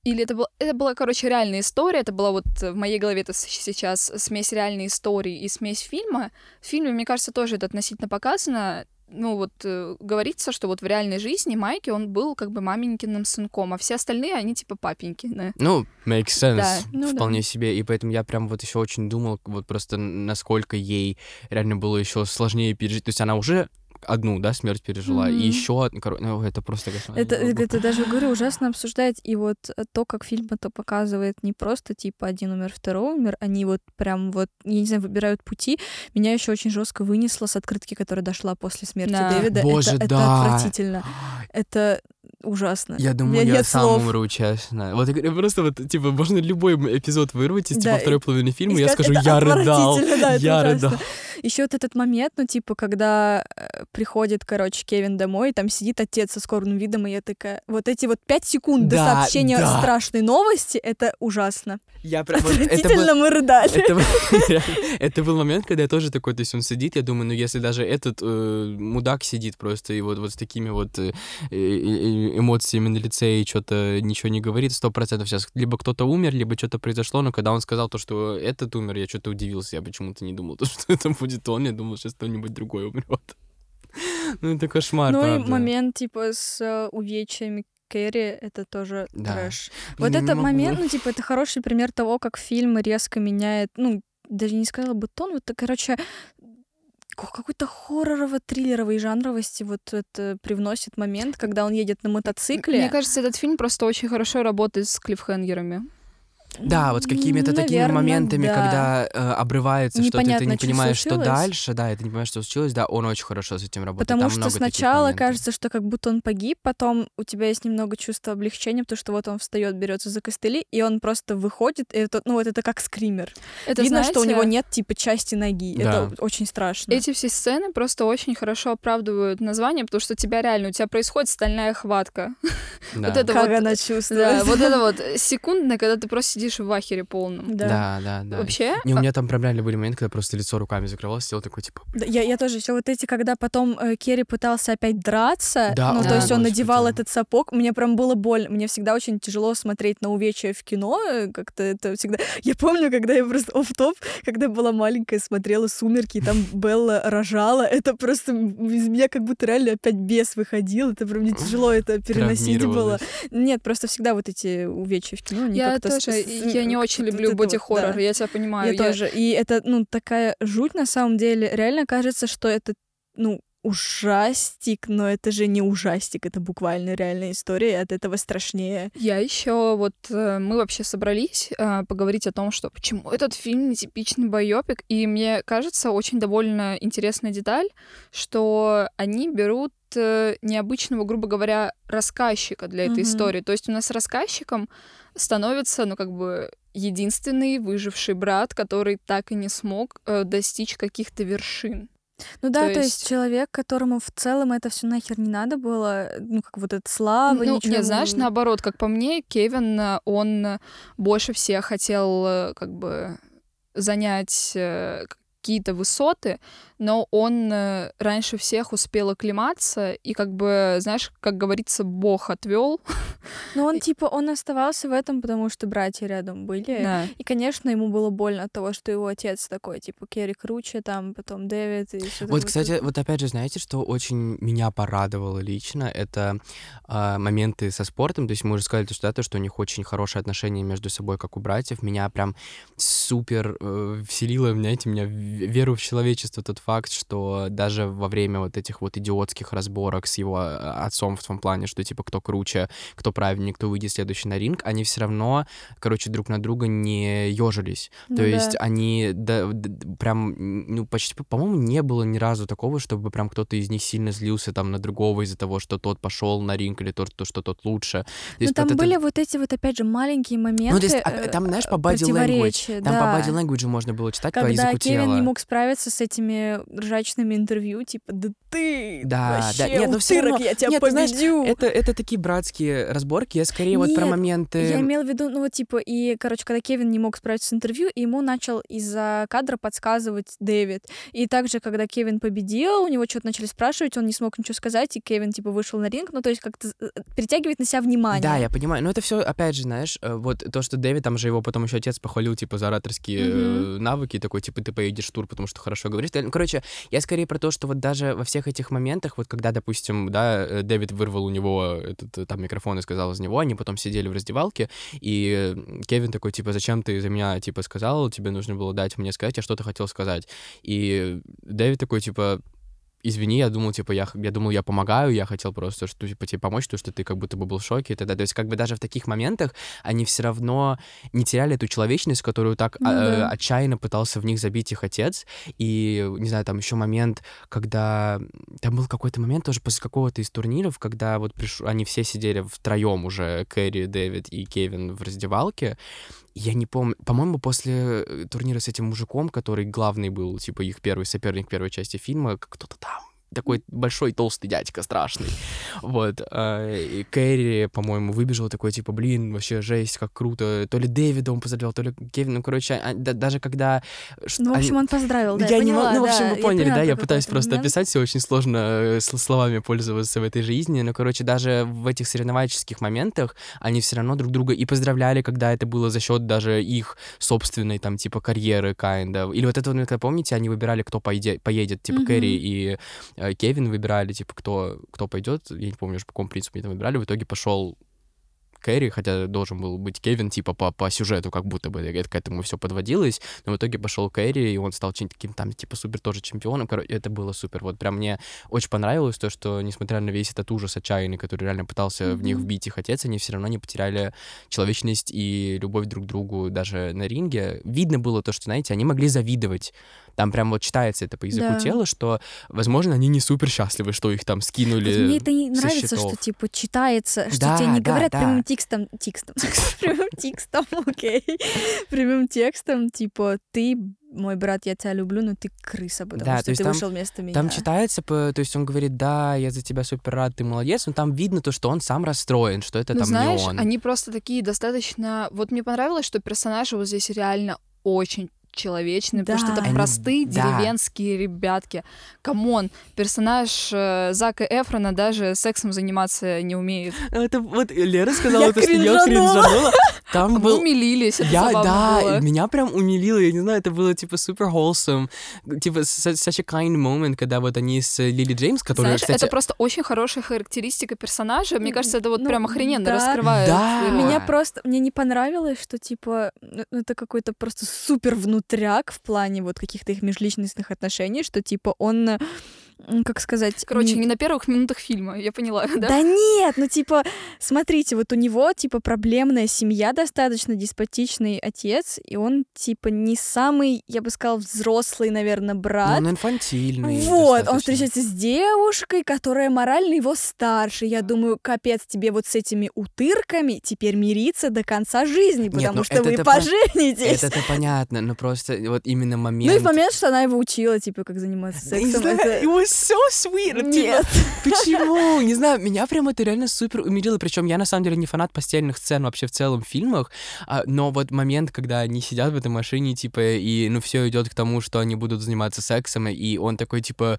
Или это, был, это была, короче, реальная история. Это была вот в моей голове это сейчас смесь реальной истории и смесь фильма. В фильме, мне кажется, тоже это относительно показано. Ну вот э, говорится, что вот в реальной жизни Майки он был как бы маменькиным сынком, а все остальные они типа папеньки. Да. Ну, makes sense, Да, ну да. вполне себе. И поэтому я прям вот еще очень думал, вот просто насколько ей реально было еще сложнее пережить. То есть она уже одну, да, смерть пережила, и Мгм. еще, ну, это просто кошмар. Это, я это даже, говорю, ужасно обсуждать. И вот э, то, как фильм это показывает, не просто типа один умер, второй умер, они вот прям вот, я не знаю, выбирают пути. Меня еще очень жестко вынесло с открытки, которая дошла после смерти Да. Дэвида. Боже, это, да. это отвратительно. Это ужасно. Я думаю, я нет сам слов. умру честно. Вот я просто вот, типа, можно любой эпизод вырвать из, Да, типа, второй и- половины фильма, И и я скажу, «Это я рыдал, да, я рыдал. Еще вот этот момент, ну, типа, когда э, приходит, короче, Кевин домой, и там сидит отец со скорбным видом, и я такая, вот эти вот пять секунд до Да, сообщения да. страшной новости, это ужасно. Я прям, вот, это был- Отвратительно мы рыдали. Это, <laughs> это был момент, когда я тоже такой, то есть он сидит, я думаю, ну если даже этот э, мудак сидит просто и вот, вот с такими вот э, э, эмоциями на лице и что-то ничего не говорит, сто процентов сейчас либо кто-то умер, либо что-то произошло, но когда он сказал то, что этот умер, я что-то удивился, я почему-то не думал, <laughs> то, что это будет он, я думал, что кто-нибудь другой умрет. <laughs> Ну это кошмар, Ну и момент, типа, с э, увечьями Кэрри, это тоже Да. трэш. Вот не этот могу. момент, ну, типа, это хороший пример того, как фильм резко меняет, ну, даже не сказала бы тон, вот, короче, ка- какой-то хорророво-триллеровой жанровости вот это привносит момент, когда он едет на мотоцикле. Мне кажется, этот фильм просто очень хорошо работает с клиффхенгерами. Да, вот с какими-то такими Наверно, моментами, да. когда э, обрывается что-то, и ты Непонятно, не что понимаешь, что случилось. дальше, да, и ты не понимаешь, что случилось, да, он очень хорошо с этим работает. Потому Там что сначала кажется, что как будто он погиб, потом у тебя есть немного чувства облегчения, потому что вот он встает, берется за костыли, и он просто выходит, и это, ну вот это как скример. Это, Видно, что у знаете, него нет типа части ноги. Да. Это очень страшно. Эти все сцены просто очень хорошо оправдывают название, потому что у тебя реально, у тебя происходит стальная хватка. <laughs> Да. Вот это как вот, она Да, чувствует. вот это <laughs> вот секундное, когда ты просто сидишь в ахере полном. Да. Да, да, да. Вообще, Не, у а, меня там прям реально были моменты, когда просто лицо руками закрывалось, сидел такой, типа, Да, Я, я тоже еще вот эти, когда потом э, Керри пытался опять драться, Да, ну, о, то есть он надевал этот сапог, мне прям было больно. Мне всегда очень тяжело смотреть на увечья в кино, э, как-то это всегда... Я помню, когда я просто оф топ когда была маленькая, смотрела «Сумерки», и там <laughs> Белла рожала, это просто из меня как будто реально опять бес выходил, это прям мне тяжело это переносить было. Нет, просто всегда вот эти увечья в кино, они я как-то... тоже, я не очень люблю боди-хоррор, да. я тебя понимаю. Я, тоже. И это, ну, такая жуть на самом деле. Реально кажется, что это, ну, ужастик, но это же не ужастик, это буквально реальная история, и от этого страшнее. Я еще вот э, мы вообще собрались э, поговорить о том, что почему этот фильм нетипичный байопик, и мне кажется очень довольно интересная деталь, что они берут э, необычного, грубо говоря, рассказчика для этой Мгм. истории. То есть у нас рассказчиком становится, ну как бы единственный выживший брат, который так и не смог достичь каких-то вершин. Ну да, То то, есть... есть- человек, которому в целом это все нахер не надо было, ну, как вот эта слава, ну, ничего. нет, знаешь, наоборот, как по мне, Кевин, э, он больше всех хотел э, как бы занять э, какие-то высоты, но он э, раньше всех успел оклематься, и как бы, знаешь, как говорится, Бог отвел. Но он, типа, он оставался в этом, потому что братья рядом были. Да. И, конечно, ему было больно от того, что его отец такой, типа, Керри круче, там, потом Дэвид и всё Вот, такое. кстати, вот опять же, знаете, что очень меня порадовало лично, это а, моменты со спортом. То есть мы уже сказали, то, что, да, то, что у них очень хорошие отношения между собой, как у братьев. Меня прям супер э, вселило, знаете, меня веру в человечество тот факт, что даже во время вот этих вот идиотских разборок с его э, отцом в том плане, что типа кто круче, кто правильнее, кто выйдет следующий на ринг, они все равно, короче, друг на друга не ежились. Ну То да. есть они да, д- д- прям, ну, почти, по-моему, не было ни разу такого, чтобы прям кто-то из них сильно злился там на другого из-за того, что тот пошел на ринг или тот, то, что тот лучше. То Ну, там вот это- были вот эти вот, опять же, маленькие моменты. Ну, то есть, а, э, там, знаешь, по э, body language, там да. по body language можно было читать по Когда языку Кевин тела. Не мог справиться с этими ржачными интервью, типа, да ты Да, вообще да, нет, но всё утырок, равно- я тебя нет, ты знаешь, победю. Это, это такие братские разборки, я скорее вот про Нет, моменты... Я имела в виду, ну вот типа, и, короче, когда Кевин не мог справиться с интервью, и ему начал из-за кадра подсказывать Дэвид. И также, когда Кевин победил, у него что-то начали спрашивать, он не смог ничего сказать, и Кевин, типа, вышел на ринг, ну то есть как-то э, притягивает на себя внимание. Да, я понимаю. Но это все, опять же, знаешь, э, вот то, что Дэвид, там же его потом еще отец похвалил, типа, за ораторские э, навыки, такой, типа, ты поедешь в тур, потому что хорошо говоришь. Ну, короче, я скорее про то, что вот даже во всех этих моментах, вот когда, допустим, да, э, Дэвид вырвал у него этот э, там микрофон и сказал из него, они потом сидели в раздевалке, и э, Кевин такой, типа, зачем ты за меня, типа, сказал, тебе нужно было дать мне сказать, я что-то хотел сказать. И Дэвид такой, типа, извини, я думал, типа, я, я думал, я помогаю, я хотел просто, что, типа, тебе помочь, то, что ты как будто бы был в шоке и т.д. То есть, как бы даже в таких моментах они все равно не теряли эту человечность, которую так Ну а, э, да. отчаянно пытался в них забить их отец. И, не знаю, там еще момент, когда... Там был какой-то момент тоже после какого-то из турниров, когда вот приш... они все сидели втроем уже, Кэрри, Дэвид и Кевин в раздевалке, я не помню, по-моему, после э, турнира с этим мужиком, который главный был, типа, их первый соперник первой части фильма, кто-то там, такой большой толстый дядька страшный. Вот. а, И Кэрри, по-моему, выбежал такой, типа, блин, вообще жесть, как круто. То ли Дэвида он поздравлял, то ли Кевин. Ну, короче, а- да- даже когда... Ну, в общем, он поздравил, да, я не поняла, могу, ну, в общем, да, вы поняли, поняла да, я пытаюсь просто момент. описать, все очень сложно э, словами пользоваться в этой жизни, но, короче, даже в этих соревновательских моментах они все равно друг друга и поздравляли, когда это было за счет даже их собственной, там, типа, карьеры, kinda. Или вот это, когда, помните, они выбирали, кто поеде- поедет, типа, Мгм. Кэрри и Кевин выбирали, типа, кто, кто пойдет, я не помню уже, по какому принципу они там выбирали, в итоге пошел Кэрри, хотя должен был быть Кевин, типа, по, по сюжету, как будто бы это к этому все подводилось, но в итоге пошел Кэрри, и он стал таким там, типа, супер тоже чемпионом, короче, это было супер, вот прям мне очень понравилось то, что, несмотря на весь этот ужас отчаянный, который реально пытался в них вбить их отец, они все равно не потеряли человечность и любовь друг к другу даже на ринге. Видно было то, что, знаете, они могли завидовать, там прям вот читается это по языку Да. тела, что, возможно, они не супер счастливы, что их там скинули Вот Мне это не нравится, что счетов. типа читается, что Да, тебе не да, говорят да. прямым текстом, текстом, <laughs> прямым текстом, <laughs> окей, прямым текстом, типа ты мой брат, я тебя люблю, но ты крыса, потому Да, что то есть ты там- вышел вместо меня. Там читается, то есть он говорит, да, я за тебя супер рад, ты молодец, но там видно то, что он сам расстроен, что это Ну, там знаешь, не он. они просто такие достаточно... Вот мне понравилось, что персонажи вот здесь реально очень человечные, потому что Да. это Они- простые да. деревенские ребятки. Come on, персонаж э, Зака Эфрона даже сексом заниматься не умеет. Это вот Лера сказала, то, что я кринжанула. Там Мы был... умилились, это Я, да, было. меня прям умилило, я не знаю, это было типа супер wholesome, типа su- such a kind moment, когда вот они с Лили Джеймс, которая, Знаешь, кстати... это просто очень хорошая характеристика персонажа. Мне кажется, это вот Ну, прям охрененно да. раскрывает. Да. его. Меня просто, мне не понравилось, что, типа, ну, это какой-то просто супер внутряк в плане вот каких-то их межличностных отношений, что, типа, он, как сказать... Короче, не на первых минутах фильма, я поняла, <laughs> да? Да нет, ну типа, смотрите, вот у него типа проблемная семья, достаточно деспотичный отец, и он типа не самый, я бы сказала, взрослый, наверное, Ну, брат. он инфантильный. Вот, он достаточно. встречается с девушкой, которая морально его старше. Я думаю, капец, тебе вот с этими утырками теперь мириться до конца жизни, потому ну что это- вы это поженитесь. Это-то понятно, но просто вот именно момент... Ну и в момент, что она его учила, типа, как заниматься Да сексом, знаю, это... so sweet. типа, Нет. <laughs> Почему? Не знаю, меня прям это реально супер умилило. Причем я на самом деле не фанат постельных сцен вообще в целом в фильмах, а, но вот момент, когда они сидят в этой машине, типа, и ну все идет к тому, что они будут заниматься сексом, и он такой, типа,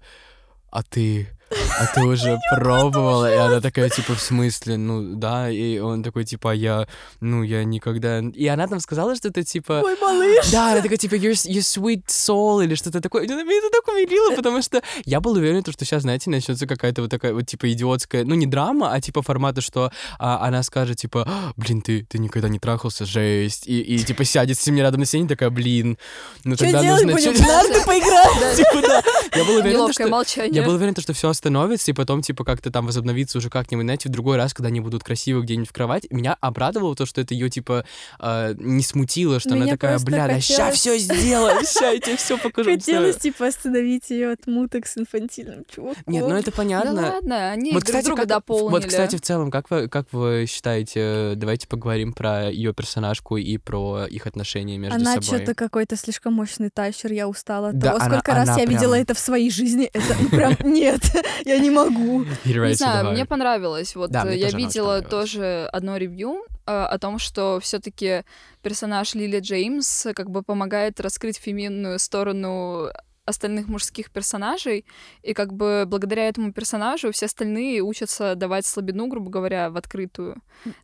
а ты, а ты уже пробовала? И она такая, типа, в смысле? Ну, да, и он такой, типа, «А я, ну, я никогда... И она там сказала, что это, типа... Мой малыш. Да, она такая, типа, your, your sweet soul или что-то такое. Ну, Меня это так умилило, потому что я был уверен, то, что сейчас, знаете, начнется какая-то вот такая вот, типа, идиотская, ну, не драма, а, типа, формата, что а, она скажет, типа, «А, блин, ты, ты никогда не трахался, жесть. И, и, типа, сядет с ним рядом на сцене, такая, блин, ну, Что тогда делать нужно... будем? чё- В нарды поиграем? Типа, да. Я был уверен, что... молчание. Я был уверен, то, что все остановится, и потом, типа, как-то там возобновится уже как-нибудь, знаете, в другой раз, когда они будут красиво где-нибудь в кровать. Меня обрадовало то, что это ее, типа, э, не смутило, что она Меня такая, просто бля, да ща хотелось- все сделаю, <laughs> ща я тебе все покажу. Хотелось, всё». типа, остановить ее от муток с инфантильным чуваком. Нет, ну это Да понятно. ладно, они Вот, друг кстати, друга как, дополнили. вот, кстати, в целом, как вы, как вы считаете, давайте поговорим про ее персонажку и про их отношения между Она собой. что-то какой-то слишком мощный тащер, я устала от Да, того, она- сколько раз она я видела это в своей жизни. Это ну, прям <laughs> нет, я не могу. <laughs> Не знаю, мне понравилось. Вот Да, э, я видела тоже одно ревью э, о том, что все-таки персонаж Лили Джеймс как бы помогает раскрыть феминную сторону остальных мужских персонажей, и как бы благодаря этому персонажу все остальные учатся давать слабину, грубо говоря, в открытую.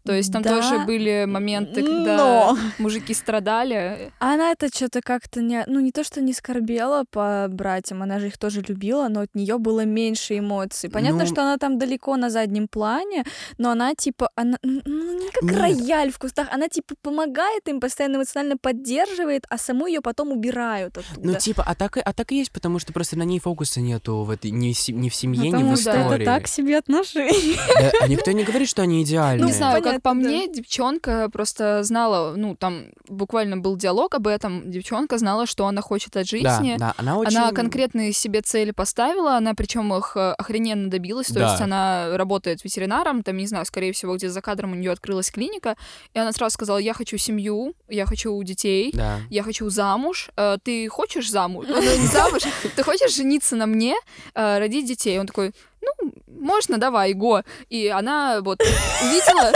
То есть там Да, тоже были моменты, когда но мужики страдали. она это что-то как-то не, ну не то что не скорбела по братьям, она же их тоже любила, но от нее было меньше эмоций. Понятно, Ну- что она там далеко на заднем плане, но она типа, она ну, не как Нет. рояль в кустах, она типа помогает им, постоянно эмоционально поддерживает, а саму ее потом убирают оттуда. Ну, типа, а так, и- а так и есть, потому что просто на ней фокуса нету в этой, ни, в ни в семье, ни Потому в что истории. это так себе отношения. Да, а никто не говорит, что они идеальные. Не знаю, как по понятно, да. мне, девчонка просто знала, ну, там буквально был диалог об этом, девчонка знала, что она хочет от да, жизни. да, она очень... Она конкретные себе цели поставила, она причем их э, охрененно добилась, то Да. есть она работает ветеринаром, там, не знаю, скорее всего, где за кадром у нее открылась клиника, и она сразу сказала, я хочу семью, я хочу детей, Да. я хочу замуж. Э, ты хочешь замуж? <laughs> Замуж. Ты хочешь жениться на мне, э, родить детей? Он такой, ну, можно, давай, го. И она вот увидела,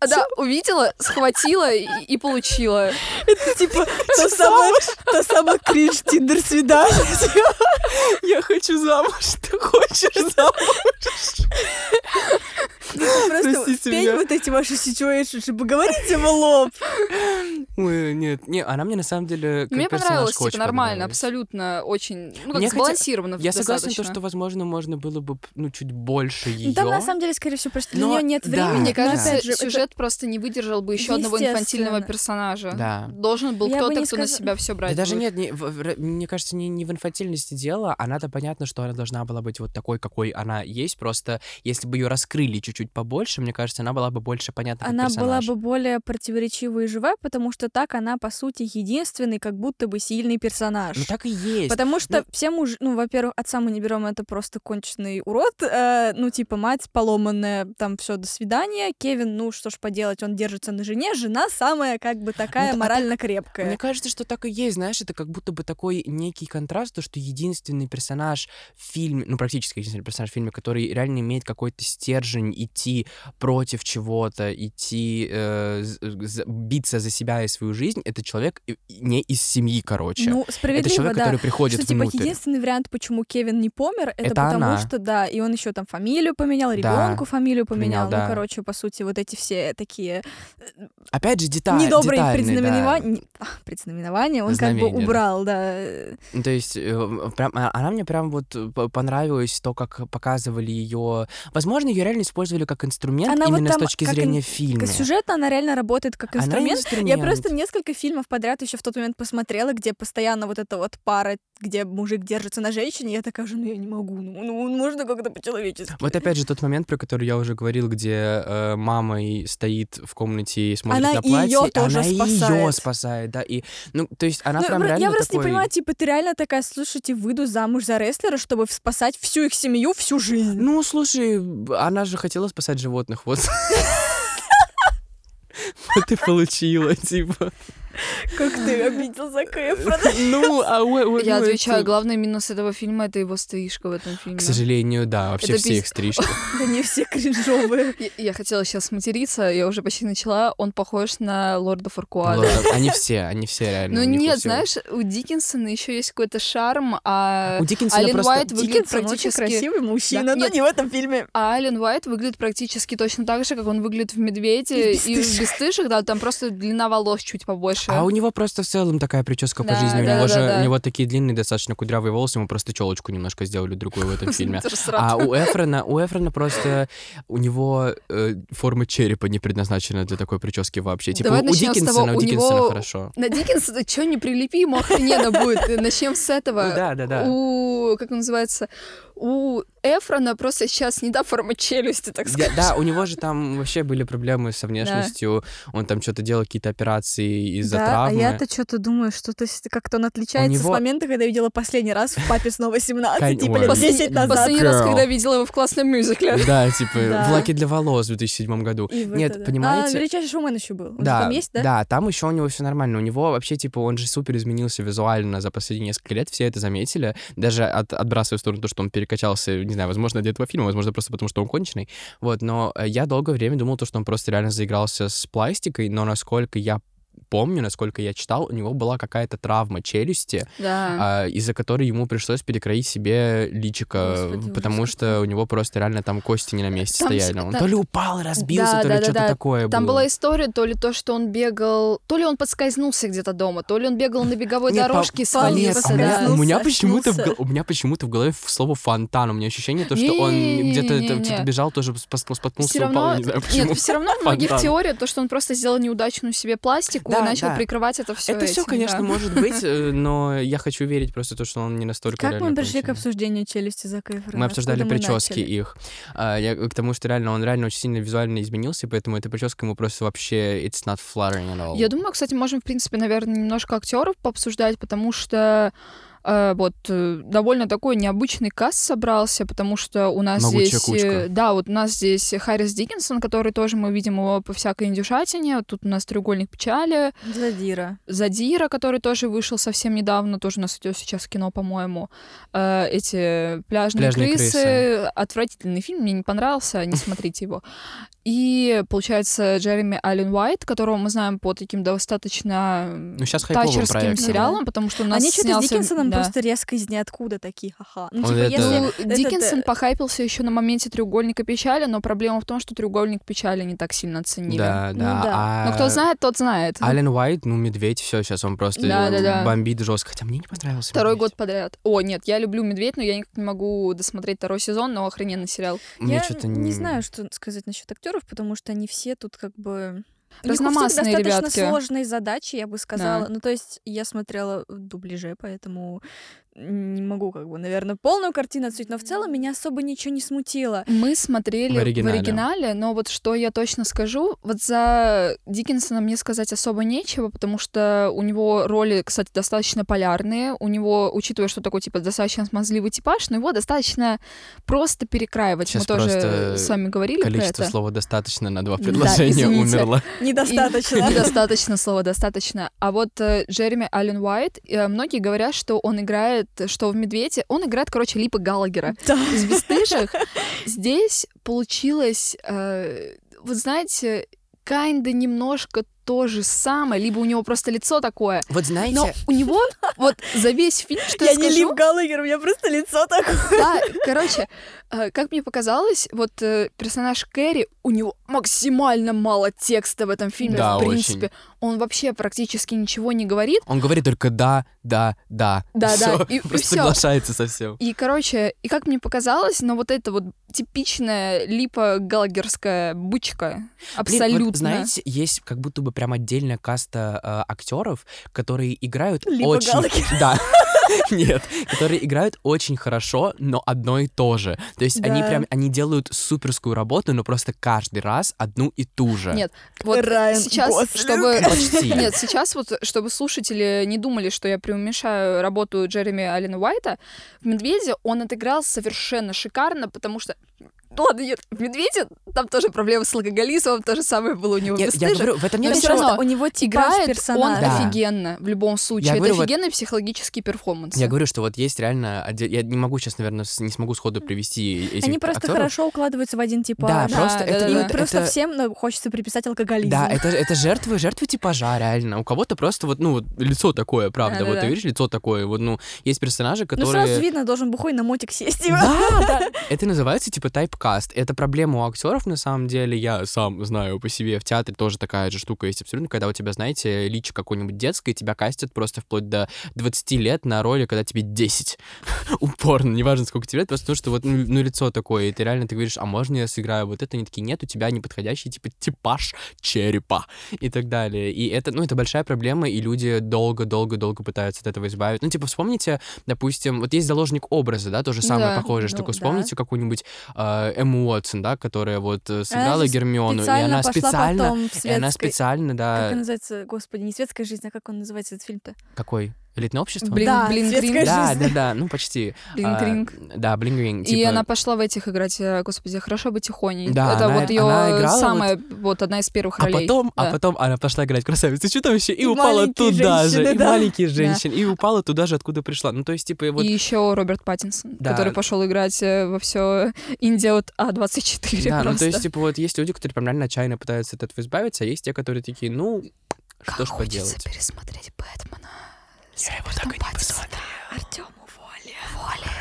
<laughs> да, увидела, схватила и, и получила. Это типа то самое, то самое кринж тиндер свидание. <laughs> Я хочу замуж, ты хочешь <laughs> замуж? Просто Простите спеть меня. вот эти ваши ситуэйшнши, поговорите в лоб. Ой, нет, не, она мне на самом деле Мне понравилось, типа, нормально, абсолютно, очень, ну, как сбалансированно Я согласен, то, что, возможно, можно было бы, ну, чуть больше ее. Ну, Там на самом деле, скорее всего, просто для Но- нее нет да, времени. Мне да. кажется, опять же, это- сюжет просто не выдержал бы еще одного инфантильного персонажа. Да. Должен был Я бы кто-то, не кто на сказа- себя все брать. Да даже будет. нет, не, в- в- мне кажется, не, не в инфантильности дело, она-то понятно, что она должна была быть вот такой, какой она есть, просто если бы ее раскрыли чуть-чуть побольше, мне кажется, она была бы больше понятна как Она была бы более противоречивой и живая, потому что так она, по сути, единственный, как будто бы сильный персонаж. Ну так и есть. Потому что Ну- все муж... Ну, во-первых, отца мы не берем, это просто конченый урод. э, ну, типа, мать поломанная, там все, до свидания. Кевин, ну, что ж поделать, он держится на жене. Жена самая, как бы, такая а так- морально крепкая. Мне кажется, что так и есть, знаешь, это как будто бы такой некий контраст, то, что единственный персонаж в фильме, ну, практически единственный персонаж в фильме, который реально имеет какой-то стержень идти против чего-то, идти, э, з- биться за себя и свою жизнь, это человек не из семьи, короче. Ну, это справедливо, человек, да. который приходит что, типа, внутрь. единственный вариант, почему Кевин не помер, это, Это потому она. что, да, и он еще там фамилию поменял, Да, ребенку фамилию поменял, поменял. да. Ну, короче, по сути, вот эти все такие Опять же, деталь, недобрые детальный, да. предзнаменования, предзнаменования он как бы да. убрал, да. Ну, То есть, э, прям, а- она мне прям вот э, понравилась то, как показывали ее. Возможно, ее реально использовали как инструмент Она вот именно с там точки как зрения ин- фильма. Сюжетно она реально работает как Она инструмент. инструмент. Я просто несколько фильмов подряд еще в тот момент посмотрела, где постоянно вот эта вот пара, где мужик держится на женщине, я такая же, ну я не могу, ну, ну можно как-то по-человечески. Вот опять же тот момент, про который я уже говорил, где э, мама и стоит в комнате и смотрит Она на платье, её тоже она спасает. ее спасает, да, и ну то есть она Ну, прям бр- реально я просто такой... не понимаю, типа, ты реально такая, слушайте, выйду замуж за рестлера, чтобы спасать всю их семью всю жизнь. Ну слушай, она же хотела спасать животных, вот. <laughs> Вот и получила, типа. Как ты <laughs> обидел Зака Эфрона. <laughs> Ну, а у- Я отвечаю, главный минус этого фильма — это его стрижка в этом фильме. К сожалению, да, вообще все их стрижки. <laughs> Да не все кринжовые. Я, хотела сейчас материться, я уже почти начала. Он похож на Лорда Фаркуада. Они все, они все реально. Ну нет, знаешь, у Диккенсона еще есть какой-то шарм, а У Диккенсона Ален просто... Уайт выглядит Диккенсон очень практически... красивый мужчина, Да, но нет. не в этом фильме. А Ален Уайт выглядит практически точно так же, как он выглядит в «Медведе» И в «Бесстыжих», да, там просто длина волос чуть побольше. А у него просто в целом такая прическа по Да, жизни. У да, него да, же да. у него такие длинные, достаточно кудрявые волосы, ему просто челочку немножко сделали другую в этом <laughs> фильме. А у Эфрона, у Эфрона просто у него э, форма черепа не предназначена для такой прически вообще. Типа у Диккенсона, у у Диккенсона хорошо. На Диккенса что не прилепи, ему охрененно будет. Начнем с этого. <laughs> Да, да, да. У, как он называется, у Эфрона просто сейчас не та форма челюсти, так сказать. да, у него же там вообще были проблемы со внешностью. Он там что-то делал, какие-то операции из-за да, а травмы. я-то что-то думаю, что-то как-то он отличается него- с момента, когда я видела последний раз в «Папе снова 17», Кон- типа лет Послед- 10 назад. Последний раз, когда видела его в классном мюзикле. Да, типа Да. в «Лаке для волос» в 2007 году. И Нет, это, да. понимаете? А, величайший шоумен еще был. Он Да, там есть, да? там еще у него все нормально. У него вообще, типа, он же супер изменился визуально за последние несколько лет. Все это заметили. Даже от, отбрасывая в сторону то, что он перекачался, не знаю, возможно, для этого фильма, возможно, просто потому, что он конченый. Вот, но э, я долгое время думал, то, что он просто реально заигрался с пластикой, но насколько я помню, насколько я читал, у него была какая-то травма челюсти, Да. а, из-за которой ему пришлось перекроить себе личико, Господи, потому ужас что у него просто реально там кости не на месте Там стояли. Он да- то ли упал и разбился, Да, то ли да, что-то да. такое Там было. была история, то ли то, что он бегал, то ли он подскользнулся где-то дома, то ли он бегал на беговой Нет, дорожке и свалился. у меня, да. у меня почему-то в, у меня почему-то в голове слово фонтан. У меня ощущение, то, что он где-то типа бежал, тоже споткнулся, упал, не знаю почему. нет, все равно многих теориях то, что он просто сделал неудачную себе пластику Да, и начал да. прикрывать это все. Это все, конечно, может быть, <laughs> э, но я хочу верить просто то, что он не настолько Как мы пришли к обсуждению челюсти Эфрона? Мы обсуждали прически их. А, я к тому, что реально он реально очень сильно визуально изменился, поэтому эта прическа ему просто вообще it's not flattering at all. Я думаю, кстати, можем, в принципе, наверное, немножко актеров пообсуждать, потому что вот э, довольно такой необычный каст собрался, потому что у нас Могучая здесь... кучка. э, Да, вот у нас здесь Харрис Диккенсон, который тоже мы видим его по всякой индюшатине. Тут у нас треугольник печали. Задира. Задира, который тоже вышел совсем недавно, тоже у нас идет сейчас кино, по-моему. Э, эти пляжные, Пляжные крысы. крысы. Отвратительный фильм, мне не понравился, не смотрите его. И, получается, Джереми Аллен Уайт, которого мы знаем по таким достаточно Ну, сейчас тачерским проектом. сериалам, потому что у нас Они что-то с снялся... Диккенсоном да. просто резко из ниоткуда такие, ха-ха. Ну, типа, это- если... Ну, Диккенсон это- похайпился еще на моменте треугольника печали, но проблема в том, что треугольник печали не так сильно оценили. Да, Ну да. да. а Но кто знает, тот знает. Ален Уайт, ну, медведь, все, сейчас он просто Да, да, да. бомбит жестко. Хотя мне не понравился. Второй «Медведь». год подряд. О, нет, я люблю «Медведь», но я никак не могу досмотреть второй сезон, но охрененный сериал. Мне Я что-то не знаю, что сказать насчет актеров, потому что они все тут как бы... У всех Разномастные достаточно ребятки. сложные задачи, я бы сказала. Да. Ну, то есть я смотрела в дубляже, поэтому не могу, как бы, наверное, полную картину оценить, но в целом меня особо ничего не смутило. Мы смотрели В оригинале. в оригинале, но вот что я точно скажу, вот за Диккенсона мне сказать особо нечего, потому что у него роли, кстати, достаточно полярные. У него, учитывая, что такой, типа, достаточно смазливый типаж, но его достаточно просто перекраивать. Сейчас Мы тоже с вами говорили про Количество это. слова достаточно на два Да, предложения извините. умерло. <laughs> Недостаточно. И- <laughs> Недостаточно слова, достаточно. А вот э, Джереми Аллен Уайт, э, многие говорят, что он играет, что в «Медведе», он играет, короче, Липа Галагера. Да. из «Бесстыжих». <laughs> Здесь получилось, э, вы знаете, kinda немножко то же самое, либо у него просто лицо такое. Вот знаете, Но у него вот за весь фильм, что я, Я не скажу, Лив Галлагер, у меня просто лицо такое. да, короче, э, как мне показалось, вот э, персонаж Кэрри, у него максимально мало текста в этом фильме, Да, в принципе. Он вообще практически ничего не говорит. он говорит только да, да, да. Да, да, Всё, и- и <laughs> просто всё. соглашается со всем. И, короче, и как мне показалось, но вот эта вот типичная липа галагерская бычка, Блин, абсолютно. вот знаете, есть как будто бы прям отдельная каста э, актеров, которые играют Липа очень... Да. <laughs> <laughs> Нет, которые играют очень хорошо, но одно и то же. То есть они прям, они делают суперскую работу, но просто каждый раз одну и ту же. Нет, вот Райан сейчас, Гослинг. чтобы... <laughs> Почти. Нет, сейчас вот, чтобы слушатели не думали, что я преуменьшаю работу Джереми Аллена Уайта, в «Медведе» он отыграл совершенно шикарно, потому что... Ну ладно, нет, в «Медведе» там тоже проблемы с алкоголизмом, то же самое было у него я «Бесстыжих». говорю, в этом нет ничего. равно у него типаж Играет он персонажа. Да. офигенно в любом случае. Я Это говорю, вот- офигенный психологический перформанс. Я говорю, что вот есть реально... Я не могу сейчас, наверное, не смогу сходу привести этих Они просто актеров. хорошо укладываются в один типаж. Да, Да, просто да, это... да, да. это- просто это- всем ну, хочется приписать алкоголизм. Да, это, это жертвы, жертвы типажа, реально. У кого-то просто вот, ну, вот лицо такое, правда. Вот Да-да-да. ты видишь лицо такое. Вот, ну, есть персонажи, Ну, которые... сразу видно, должен бухой на мотик сесть. Да, да. <laughs> Это называется типа тайпкаст. Это проблема у актеров на самом деле. Я сам знаю по себе в театре тоже такая же штука есть абсолютно, когда у тебя, знаете, личи какое-нибудь детское, тебя кастят просто вплоть до 20 лет на роли, когда тебе 10. <laughs> Упорно, неважно, сколько тебе лет, просто потому что вот ну, ну, лицо такое, и ты реально ты говоришь, а можно я сыграю вот это? Они такие, нет, у тебя неподходящий типа типаж черепа и так далее. И это, ну, это большая проблема, и люди долго-долго-долго пытаются от этого избавиться. Ну, типа, вспомните, допустим, вот есть заложник образа, да, то же самое Да. похожее, Ну, что да. вспомните какую-нибудь э, Эмму Уотсон, да, которая вот э, сыграла Гермиону, и она специально, потом в и она светской- специально, Как да, он называется, господи, не светская жизнь, а как он называется этот фильм-то? какой? Элитное общество? Блин, Да, блин, гринг. да, да, да, ну почти. А, Блинг-ринг. да, блинг И типа, она пошла в этих играть, э, господи, хорошо бы тихоней. Да, Это она- вот ее самая, вот... одна из первых А ролей. потом, а Да. потом она пошла играть в красавицу чудовище и, И упала туда же. женщины, И да. маленькие женщины. И упала туда же, откуда пришла. Ну, то есть, типа, вот И еще Роберт Паттинсон, Да. который пошел играть э, во все Индия от А24 Да, ну просто. то есть, типа, вот есть люди, которые прям реально отчаянно пытаются от этого избавиться, а есть те, которые такие, ну, как что ж поделать. пересмотреть Бэтмена. Я его так и не Паттинсоном. Артему воля.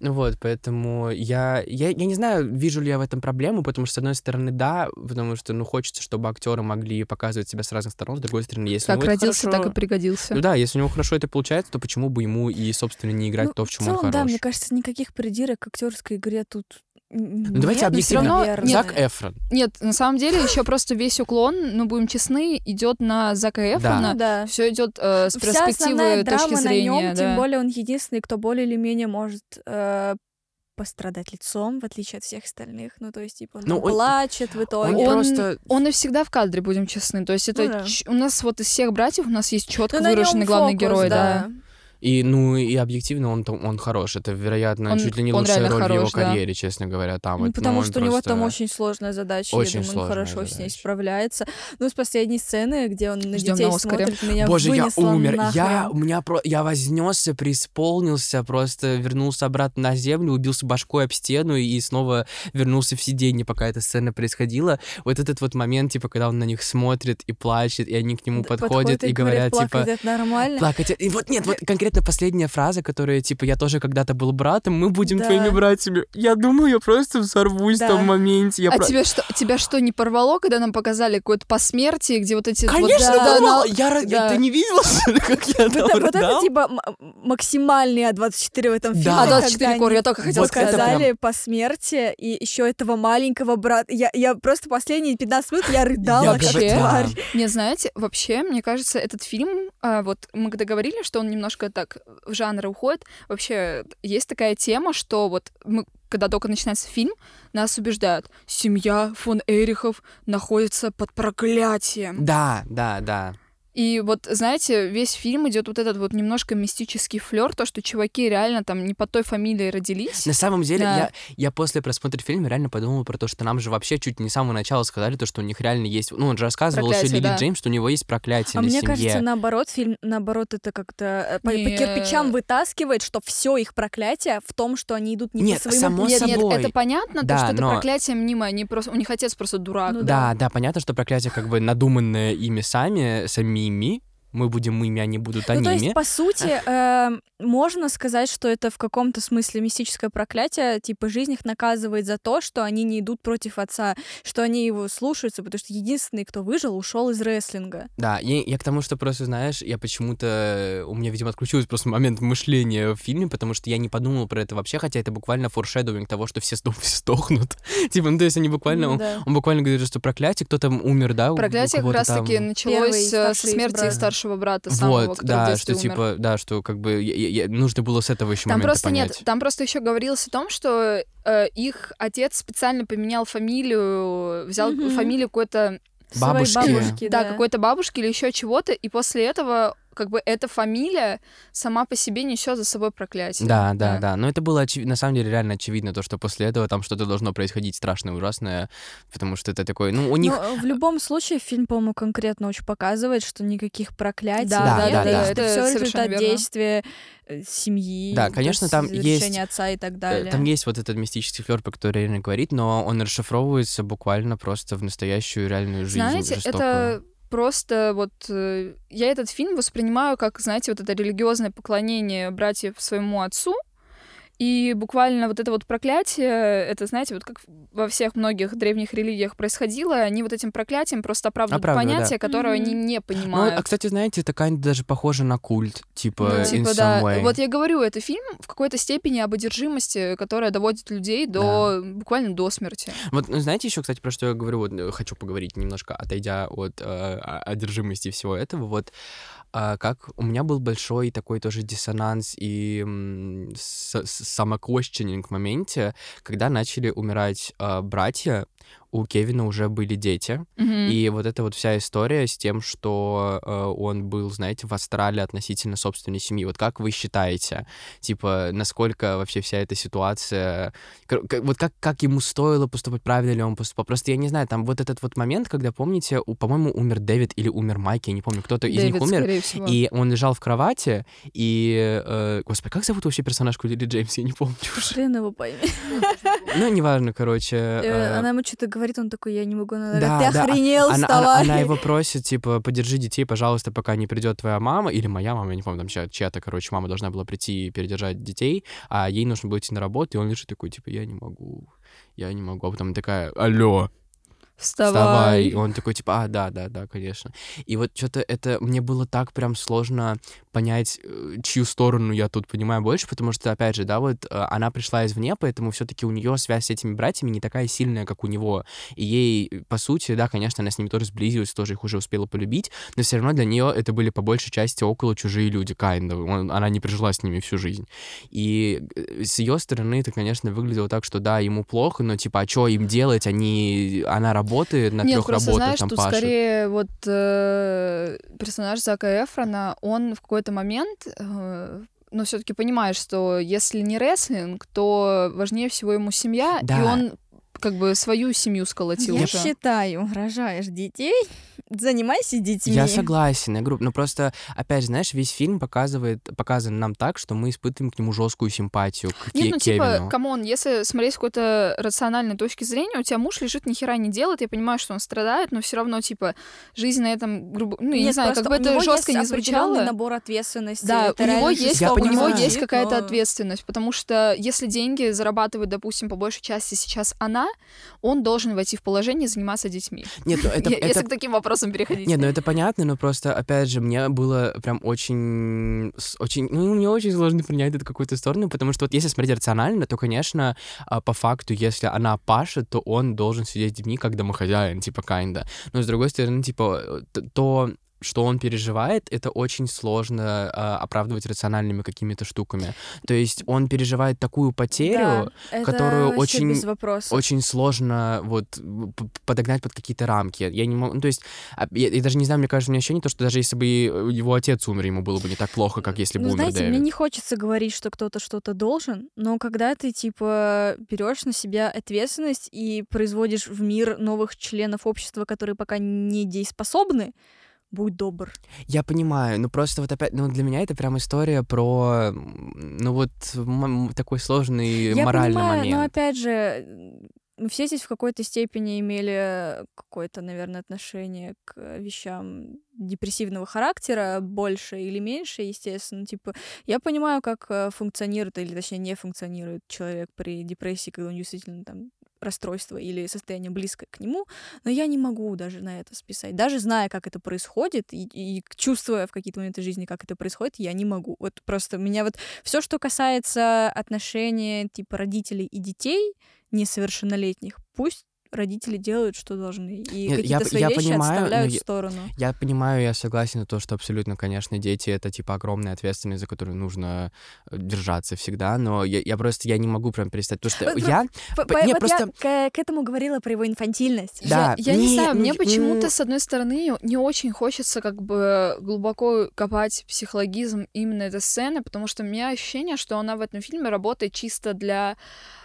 Ну вот, поэтому я, я, я не знаю, вижу ли я в этом проблему, потому что, с одной стороны, да, потому что, ну, хочется, чтобы актеры могли показывать себя с разных сторон, с другой стороны, если Как родился, хорошо- так и пригодился. Ну да, если у него хорошо это получается, то почему бы ему и, собственно, не играть Ну, то, в чем он целом, да, хорош? мне кажется, никаких придирок к актерской игре тут Ну, давайте всё объективно. равно- нет. Зак Эфрон. Нет, на самом деле еще просто весь уклон, ну будем честны, идет на Зака Эфрона. Да. Все идет э, с Вся перспективы основная точки драма зрения. на нем, да. тем более он единственный, кто более или менее может э, пострадать лицом, в отличие от всех остальных. Ну, то есть, типа, он, Ну, он- плачет в итоге. Он, Он- просто... Он и всегда в кадре, будем честны. То есть это Ну да. ч- у нас вот из всех братьев у нас есть четко Ну, выраженный главный фокус, герой, да. И, ну, и объективно он, там- он хорош. Это, вероятно, Он- чуть ли не лучшая роль в его хорош, да. карьере, честно говоря. Там, Ну, Это, потому он что у него там очень сложная задача, Очень я думаю, он хорошо с ней задача. справляется. Ну, с последней сцены, где он на Ждём детей на Оскаре. смотрит, меня Боже, я умер. Я, нахрен. у меня про... я вознесся, преисполнился, просто вернулся обратно на землю, убился башкой об стену и снова вернулся в сиденье, пока эта сцена происходила. Вот этот вот момент, типа, когда он на них смотрит и плачет, и они к нему Д- подходят и говорят, плакать типа, это нормально. плакать. И вот нет, вот конкретно последняя фраза, которая, типа, я тоже когда-то был братом, мы будем Да. твоими братьями. Я думаю, я просто взорвусь Да. в том моменте. Я А про- тебя что, тебя что, не порвало, когда нам показали какое-то посмертие, где вот эти... вот, Конечно, да, порвало. на- Я, да. Ты не видела, что ли, как я Вот, там это- вот это типа максимальный А24 в этом Да. фильме. А, когда 24 кор, я только хотела Вот это сказать. показали по смерти, и еще этого маленького брата. Я, я просто последние 15 минут я рыдала, Я да. тварь. Не, знаете, вообще, мне кажется, этот фильм, а, вот мы когда говорили, что он немножко так так в жанры уходят. Вообще, есть такая тема, что вот мы когда только начинается фильм, нас убеждают, семья фон Эрихов находится под проклятием. Да, да, да. И вот, знаете, весь фильм идет вот этот вот немножко мистический флер, то, что чуваки реально там не по той фамилии родились. На самом деле, Да. я, я после просмотра фильма реально подумал про то, что нам же вообще чуть не с самого начала сказали то, что у них реально есть... Ну, он же рассказывал еще Проклятие, Лили да. Джеймс, что у него есть проклятие А на мне семье. кажется, наоборот, фильм, наоборот, это как-то э, по, по кирпичам вытаскивает, что все их проклятие в том, что они идут не Нет, по своему само нет, нет, собой. это понятно, Да, то, что это но- проклятие мнимое, они просто, у них отец просто дурак. Ну Да, да, понятно, что проклятие как бы надуманное ими сами, самими. mimi Мы будем ими, они будут Ну, то аними. есть, по сути, э, можно сказать, что это в каком-то смысле мистическое проклятие, типа жизнь их наказывает за то, что они не идут против отца, что они его слушаются, потому что единственный, кто выжил, ушел из рестлинга. Да, я, я к тому, что просто, знаешь, я почему-то... У меня, видимо, отключился просто момент мышления в фильме, потому что я не подумал про это вообще, хотя это буквально форшедовинг того, что все, сдох- <laughs> все сдохнут. типа, ну, то есть они буквально... Ну он, да. он буквально говорит, что проклятие, кто там умер, да? Проклятие как раз-таки там. началось Первый э, со смерти брата. Старшего брата самого, Вот, который в да, детстве что умер. типа, да, что как бы я- я- нужно было с этого еще Там просто понять. нет, там просто еще говорилось о том, что э, их отец специально поменял фамилию, взял Мгм. фамилию какой-то, Бабушки. бабушки, да, да. какой-то бабушки или еще чего-то, и после этого как бы эта фамилия сама по себе несет за собой проклятие. Да, да, да. Но это было очевидно, на самом деле реально очевидно, то, что после этого там что-то должно происходить страшное, ужасное, потому что это такой, ну, у них... Но в любом случае фильм, по-моему, конкретно очень показывает, что никаких проклятий Да, да, нет, да, да. это Это все результат верно. действия э, семьи. Да, конечно, там есть- отца и так Э, далее. Там есть вот этот мистический флер, про который Ирина говорит, но он расшифровывается буквально просто в настоящую реальную жизнь. Знаете, жестокую. это просто вот э, я этот фильм воспринимаю как, знаете, вот это религиозное поклонение братьев своему отцу. И буквально вот это вот проклятие, это, знаете, вот как во всех многих древних религиях происходило, они вот этим проклятием просто оправдывают Оправдывают, понятие, которое Мгм. они не Ну, понимают. а, кстати, знаете, это kind даже похоже на культ, типа, Ну, in типа, some да. way. Вот я говорю, это фильм в какой-то степени об одержимости, которая доводит людей до буквально до смерти. Вот, ну, знаете еще, кстати, про что я говорю, вот, э, хочу поговорить немножко, отойдя от э, одержимости всего этого, вот, а, как у меня был большой такой тоже диссонанс и самоквещенинг в моменте, когда начали умирать а, братья, у Кевина уже были дети, Мгм. и вот эта вот вся история с тем, что э, он был, знаете, в астрале относительно собственной семьи. Вот как вы считаете, типа, насколько вообще вся эта ситуация... как- Вот как, как ему стоило поступать, правильно ли он поступал? Просто я не знаю, там вот этот вот момент, когда, помните, у, по-моему, умер Дэвид или умер Майк, я не помню, кто-то из них Дэвид, умер, всего. и он лежал в кровати, и... э, господи, как зовут вообще персонажку Лили Джеймс? Я не помню уже. Хрен его пойми. Ну, неважно, короче. Э, э, Она ему что-то говорит, он такой, я не могу, она Да, говорит, ты да, охренел, она, вставай. она- она его просит, типа, подержи детей, пожалуйста, пока не придет твоя мама, или моя мама, я не помню, там чья- чья-то, короче, мама должна была прийти и передержать детей, а ей нужно было идти на работу, и он лежит такой, типа, я не могу, я не могу, а потом такая, алло, вставай. Вставай. Он такой, типа, а, да, да, да, конечно. И вот что-то это, мне было так прям сложно понять, э, чью сторону я тут понимаю больше, потому что, опять же, да, вот э, она пришла извне, поэтому все-таки у нее связь с этими братьями не такая сильная, как у него. И ей, по сути, да, конечно, она с ними тоже сблизилась, тоже их уже успела полюбить, но все равно для нее это были по большей части около чужие люди, kind of. Он- она не прожила с ними всю жизнь. И э, с ее стороны это, конечно, выглядело так, что да, ему плохо, но типа, а что им делать? Они, она работает на Нет, трех работах, знаешь, там тут пашет. скорее вот э, персонаж Зака Эфрона, он в какой-то момент, э, ну, все-таки понимает, что если не рестлинг, то важнее всего ему семья, и Да. он как бы свою семью сколотил Я уже. считаю, рожаешь детей, <laughs> занимайся детьми. Я согласен, я группа. Но просто, опять же, знаешь, весь фильм показывает, показан нам так, что мы испытываем к нему жесткую симпатию, к Нет, ну типа, Кевину. come on, если смотреть с какой-то рациональной точки зрения, у тебя муж лежит, ни хера не делает, я понимаю, что он страдает, но все равно, типа, жизнь на этом, грубо... Ну, я не Нет, знаю, как бы это жестко не звучало. набор ответственности. Да, у него есть, Я у него есть какая-то но- ответственность, потому что если деньги зарабатывает, допустим, по большей части сейчас она, он должен войти в положение и заниматься детьми. Нет, ну это, <laughs> Е- это Если к таким вопросам переходить. Нет, ну это понятно, но просто, опять же, мне было прям очень, очень, ну, мне очень сложно принять эту какую-то сторону, потому что вот если смотреть рационально, то, конечно, а, по факту, если она пашет, то он должен сидеть с детьми как домохозяин, типа, kinda. Но, с другой стороны, типа, э, то что он переживает, это очень сложно а, оправдывать рациональными какими-то штуками. То есть он переживает такую потерю, Да, которую очень- очень сложно вот подогнать под какие-то рамки. Я не могу, ну, то есть, а, я, я даже не знаю, мне кажется, у меня ощущение, то, что даже если бы и его отец умер, ему было бы не так плохо, как если бы Ну, умер знаете, Дэвид. мне не хочется говорить, что кто-то что-то должен, но когда ты, типа, берешь на себя ответственность и производишь в мир новых членов общества, которые пока не дееспособны, будь добр. Я понимаю, ну просто вот опять, ну для меня это прям история про, ну вот такой сложный Я моральный понимаю, момент. но опять же, мы все здесь в какой-то степени имели какое-то, наверное, отношение к вещам депрессивного характера, больше или меньше, естественно. Типа, я понимаю, как э, функционирует, или точнее не функционирует человек при депрессии, когда него действительно там расстройство или состояние близкое к нему, но я не могу даже на это списать. Даже зная, как это происходит, и, и чувствуя в какие-то моменты жизни, как это происходит, я не могу. Вот просто меня вот все, что касается отношений типа родителей и детей несовершеннолетних, пусть родители делают, что должны, и Нет, я какие-то п- свои я вещи понимаю, отставляют в я- сторону. Я понимаю, я согласен на то, что абсолютно, конечно, дети — это, типа, огромная ответственность, за которую нужно э, держаться всегда, но я, я просто, я не могу прям перестать, потому что Вот я... Не, вот я просто- к, к этому говорила про его инфантильность. Да, Я, я не не, знаю, мне ну, почему-то, ну- с одной стороны, не очень хочется как бы глубоко копать психологизм именно этой сцены, потому что у меня ощущение, что она в этом фильме работает чисто для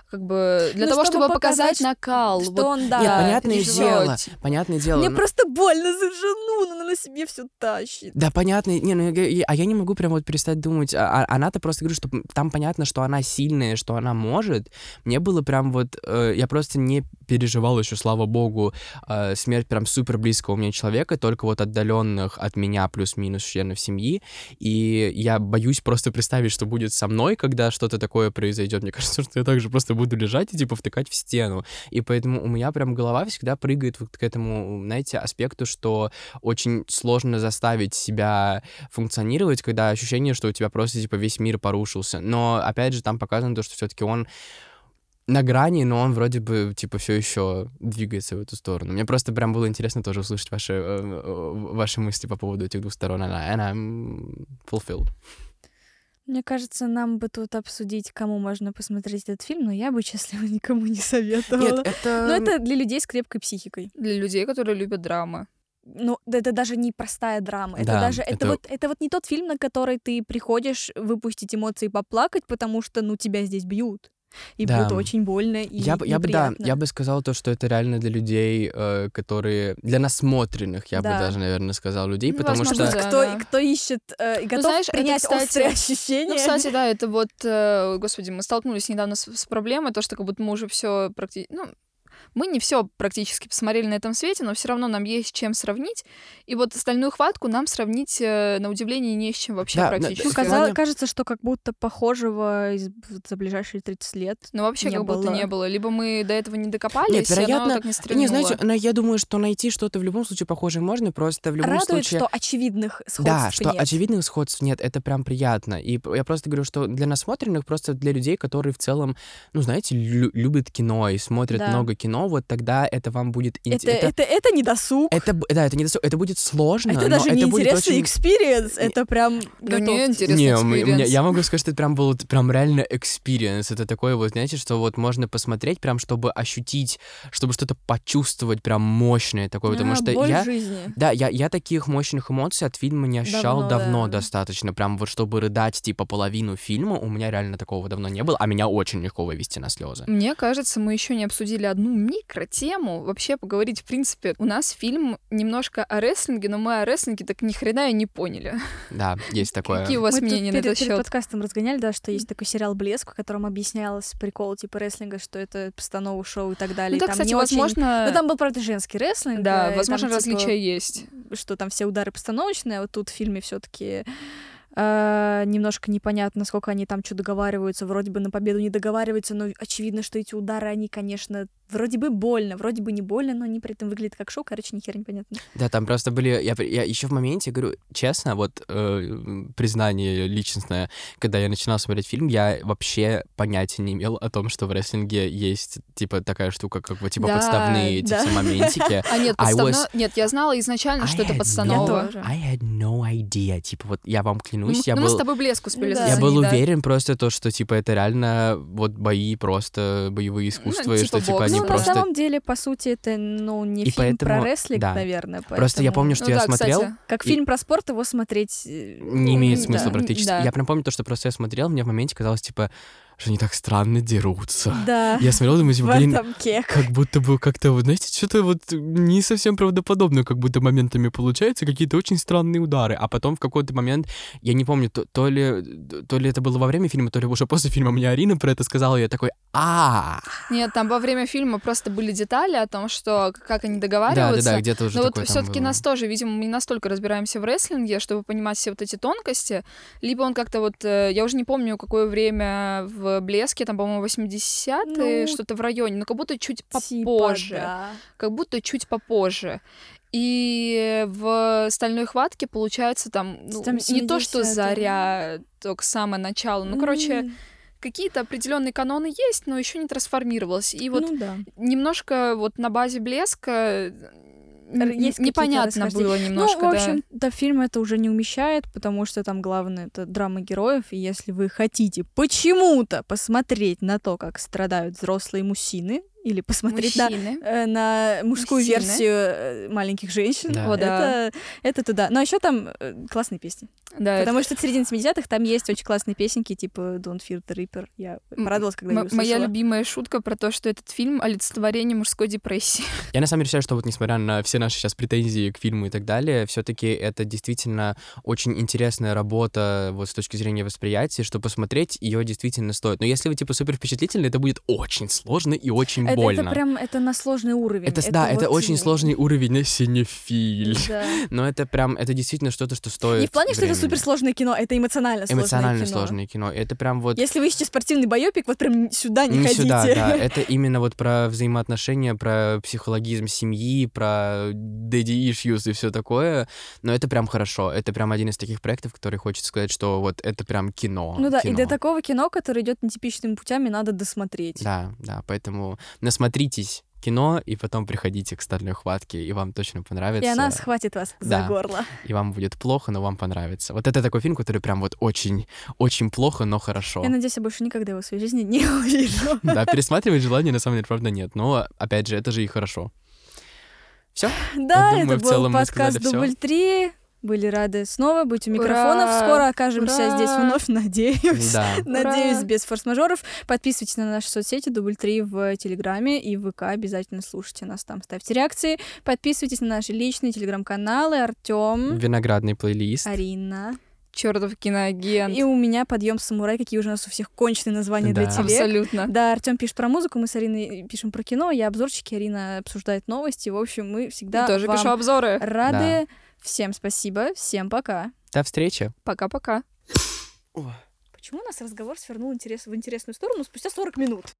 как бы для Ну, того, чтобы чтобы, показать, показать, накал. Что вот он, да, Нет, понятное дело, понятное дело. Мне ну- просто больно за жену, но она на себе все тащит. Да, понятно. Не, ну, я- я- а я не могу прям вот перестать думать. А, а- она-то просто говорю, что там понятно, что она сильная, что она может. Мне было прям вот... э, я просто не переживал еще, слава богу, э, смерть прям супер близкого мне человека, только вот отдаленных от меня плюс-минус членов семьи. И я боюсь просто представить, что будет со мной, когда что-то такое произойдет. Мне кажется, что я также просто буду лежать и типа втыкать в стену. И поэтому у меня прям голова всегда прыгает вот к этому, знаете, аспекту, что очень сложно заставить себя функционировать, когда ощущение, что у тебя просто типа весь мир порушился. Но опять же там показано то, что все-таки он на грани, но он вроде бы типа все еще двигается в эту сторону. Мне просто прям было интересно тоже услышать ваши, э, э, ваши мысли по поводу этих двух сторон. And I'm fulfilled. Мне кажется, нам бы тут обсудить, кому можно посмотреть этот фильм, но я бы, честно, никому не советовала. Нет, это... Но это для людей с крепкой психикой. Для людей, которые любят драмы. Ну, это даже не простая драма. Это Да, даже это... это- вот это вот не тот фильм, на который ты приходишь выпустить эмоции и поплакать, потому что ну тебя здесь бьют. И Да. бьют очень больно и я, бы- я бы, да, я бы сказал то, что это реально для людей, э, которые... Для насмотренных, я бы Да. даже, наверное, сказал людей, Ну, потому возможно, что... да. кто, кто ищет э, и готов знаешь, это, принять кстати, острые ощущения. Ну, кстати, да, это вот, э, господи, мы столкнулись недавно с, с проблемой, то, что как будто мы уже все практически, ну, мы не все практически посмотрели на этом свете, но все равно нам есть чем сравнить. И вот остальную хватку нам сравнить, э, на удивление, не с чем вообще Да, практически. Ну, казалось- кажется, что как будто похожего из- за ближайшие 30 лет. Ну, вообще не как будто было. не было. Либо мы до этого не докопались, Нет, и оно вероятно, так не стрельнуло. Не, знаете, но я думаю, что найти что-то в любом случае похожее можно, просто в любом Радует, случае... что очевидных сходств Да, что нет. очевидных сходств нет, это прям приятно. И я просто говорю, что для насмотренных, просто для людей, которые в целом, ну, знаете, лю- любят кино и смотрят Да. много кино, вот тогда это вам будет Это, интересно. это, это, не досуг. Это, да, это не досу- это будет сложно, Это даже не это интересный очень... experience, это прям Ну, не интересный Не, я могу сказать, что это прям был прям реально experience. Это такое вот, знаете, что вот можно посмотреть прям, чтобы ощутить, чтобы что-то почувствовать прям мощное такое, потому А, что боль я... жизни. Да, я, я таких мощных эмоций от фильма не ощущал Давно, давно, да. достаточно. Прям вот чтобы рыдать, типа, половину фильма, у меня реально такого давно не было, а меня очень легко вывести на слезы. Мне кажется, мы еще не обсудили одну микротему. Вообще поговорить, в принципе, у нас фильм немножко о рестлинге, но мы о рестлинге так ни хрена и не поняли. Да, есть такое. Какие у вас Мы тут мнения на перед, этот перед счет? подкастом разгоняли, да, что есть такой сериал «Блеск», в котором объяснялось прикол типа рестлинга, что это постанова шоу и так далее. Ну да, там кстати, не очень- возможно... Ну, там был, правда, женский рестлинг. Да, э, и возможно, там, типа, различия есть. что там все удары постановочные, а вот тут в фильме все таки немножко непонятно, насколько они там что договариваются. Вроде бы на победу не договариваются, но очевидно, что эти удары, они, конечно, вроде бы больно, вроде бы не больно, но они при этом выглядят как шоу, короче, ни хера непонятно. Да, там просто были... Я, я еще в моменте, говорю, честно, вот э, признание личностное, когда я начинал смотреть фильм, я вообще понятия не имел о том, что в рестлинге есть, типа, такая штука, как вот, типа, Да, подставные эти да. все моментики. <laughs> А нет, подставно... was- Нет, я знала изначально, что это подстанова. no-. I had no idea. Типа, вот я вам Ну, клянусь, я ну, мы с был... тобой блеск успели Да. Я был да. уверен просто то, что, типа, это реально вот бои просто, боевые искусства, и типа что, типа, бокс. Они ну, просто... на самом деле, по сути, это, ну, не И фильм про поэтому- рестлинг, да. наверное. Просто я поэтому- помню, что Ну я да, смотрел, кстати. Как и- фильм про спорт его смотреть... э, не имеет да. смысла практически. да. Я прям помню то, что просто я смотрел, мне в моменте казалось, типа, что они так странно дерутся. Да. Я смотрел, думаю, типа, блин, как будто бы как-то, вот, знаете, что-то вот не совсем правдоподобно, как будто моментами получается, какие-то очень странные удары. А потом в какой-то момент, я не помню, то, то ли, то ли это было во время фильма, то ли уже после фильма мне Арина про это сказала, и я такой, а Нет, там во время фильма просто были детали о том, что как они Да, да, договариваются. да, где-то уже Но вот все-таки было. нас тоже, видимо, мы не настолько разбираемся в рестлинге, чтобы понимать все вот эти тонкости. Либо он как-то вот, э, я уже не помню, какое время в Блеске, там, по-моему, 80-е, Ну, что-то в районе, но как будто чуть Типа, попозже. да. Как будто чуть попозже. И в стальной хватке получается там, ну, Там не то, что 70-е. заря, только самое начало. Ну, короче, М, какие-то определенные каноны есть, но еще не трансформировалось. И вот ну да. немножко вот на базе блеска есть непонятно было немножко, ну, в общем, да, фильм это уже не умещает, потому что там главное это драма героев, и если вы хотите почему-то посмотреть на то, как страдают взрослые мужчины, или посмотреть на, Мужчины. э, на мужскую Мужчины. версию э, маленьких женщин, Да. О, да. это, это туда. Но еще там э, классные песни. Да, Потому что в середине 70-х там есть очень классные песенки, типа Don't Fear the Reaper. Я порадовалась, когда М- ее моя любимая шутка про то, что этот фильм олицетворение мужской депрессии. <laughs> Я на самом деле считаю, что вот несмотря на все наши сейчас претензии к фильму и так далее, все-таки это действительно очень интересная работа вот с точки зрения восприятия, что посмотреть ее действительно стоит. Но если вы типа супер впечатлительны, это будет очень сложно и очень это, больно. это прям это на сложный уровень. Это, да, это вот, очень э, сложный уровень на синефиль. Да. <laughs> Но это прям, это действительно что-то, что стоит Не в плане, что это времени. суперсложное кино, это эмоционально сложное Эмоционально кино. сложное кино. Это прям вот... Если вы ищете спортивный байопик, вот прям сюда не, Не ходите. сюда, да. <laughs> Это именно вот про взаимоотношения, про психологизм семьи, про daddy issues и все такое. Но это прям хорошо. Это прям один из таких проектов, который хочется сказать, что вот это прям кино. Ну да, и кино. для такого кино, которое идет нетипичными путями, надо досмотреть. Да, да, поэтому насмотритесь кино, и потом приходите к стальной хватке, и вам точно понравится. И она схватит вас Да. за горло. И вам будет плохо, но вам понравится. Вот это такой фильм, который прям вот очень, очень плохо, но хорошо. Я надеюсь, я больше никогда его в своей жизни не <laughs> увижу. Да, пересматривать желания на самом деле, правда, нет. Но, опять же, это же и хорошо. Все? Да, думаю, это был подкаст. Дубль 3. Были рады снова быть у микрофонов. Ура! Скоро окажемся Ура! здесь вновь, <laughs> надеюсь. Да. <laughs> Надеюсь, Ура! без форс-мажоров. Подписывайтесь на наши соцсети, Дубль 3 в Телеграме и в ВК. Обязательно слушайте нас там, ставьте реакции. Подписывайтесь на наши личные телеграм-каналы. Артем, Виноградный плейлист. Арина. Чертов киноагент. И у меня подъем самурай, какие уже у нас у всех конченые названия для Да. телег. Абсолютно. Да, Артем пишет про музыку, мы с Ариной пишем про кино, я обзорчики, Арина обсуждает новости. В общем, мы всегда Я тоже вам пишу обзоры. рады. Всем спасибо, всем пока. До встречи. Пока-пока. Почему у нас разговор свернул интерес, в интересную сторону спустя 40 минут?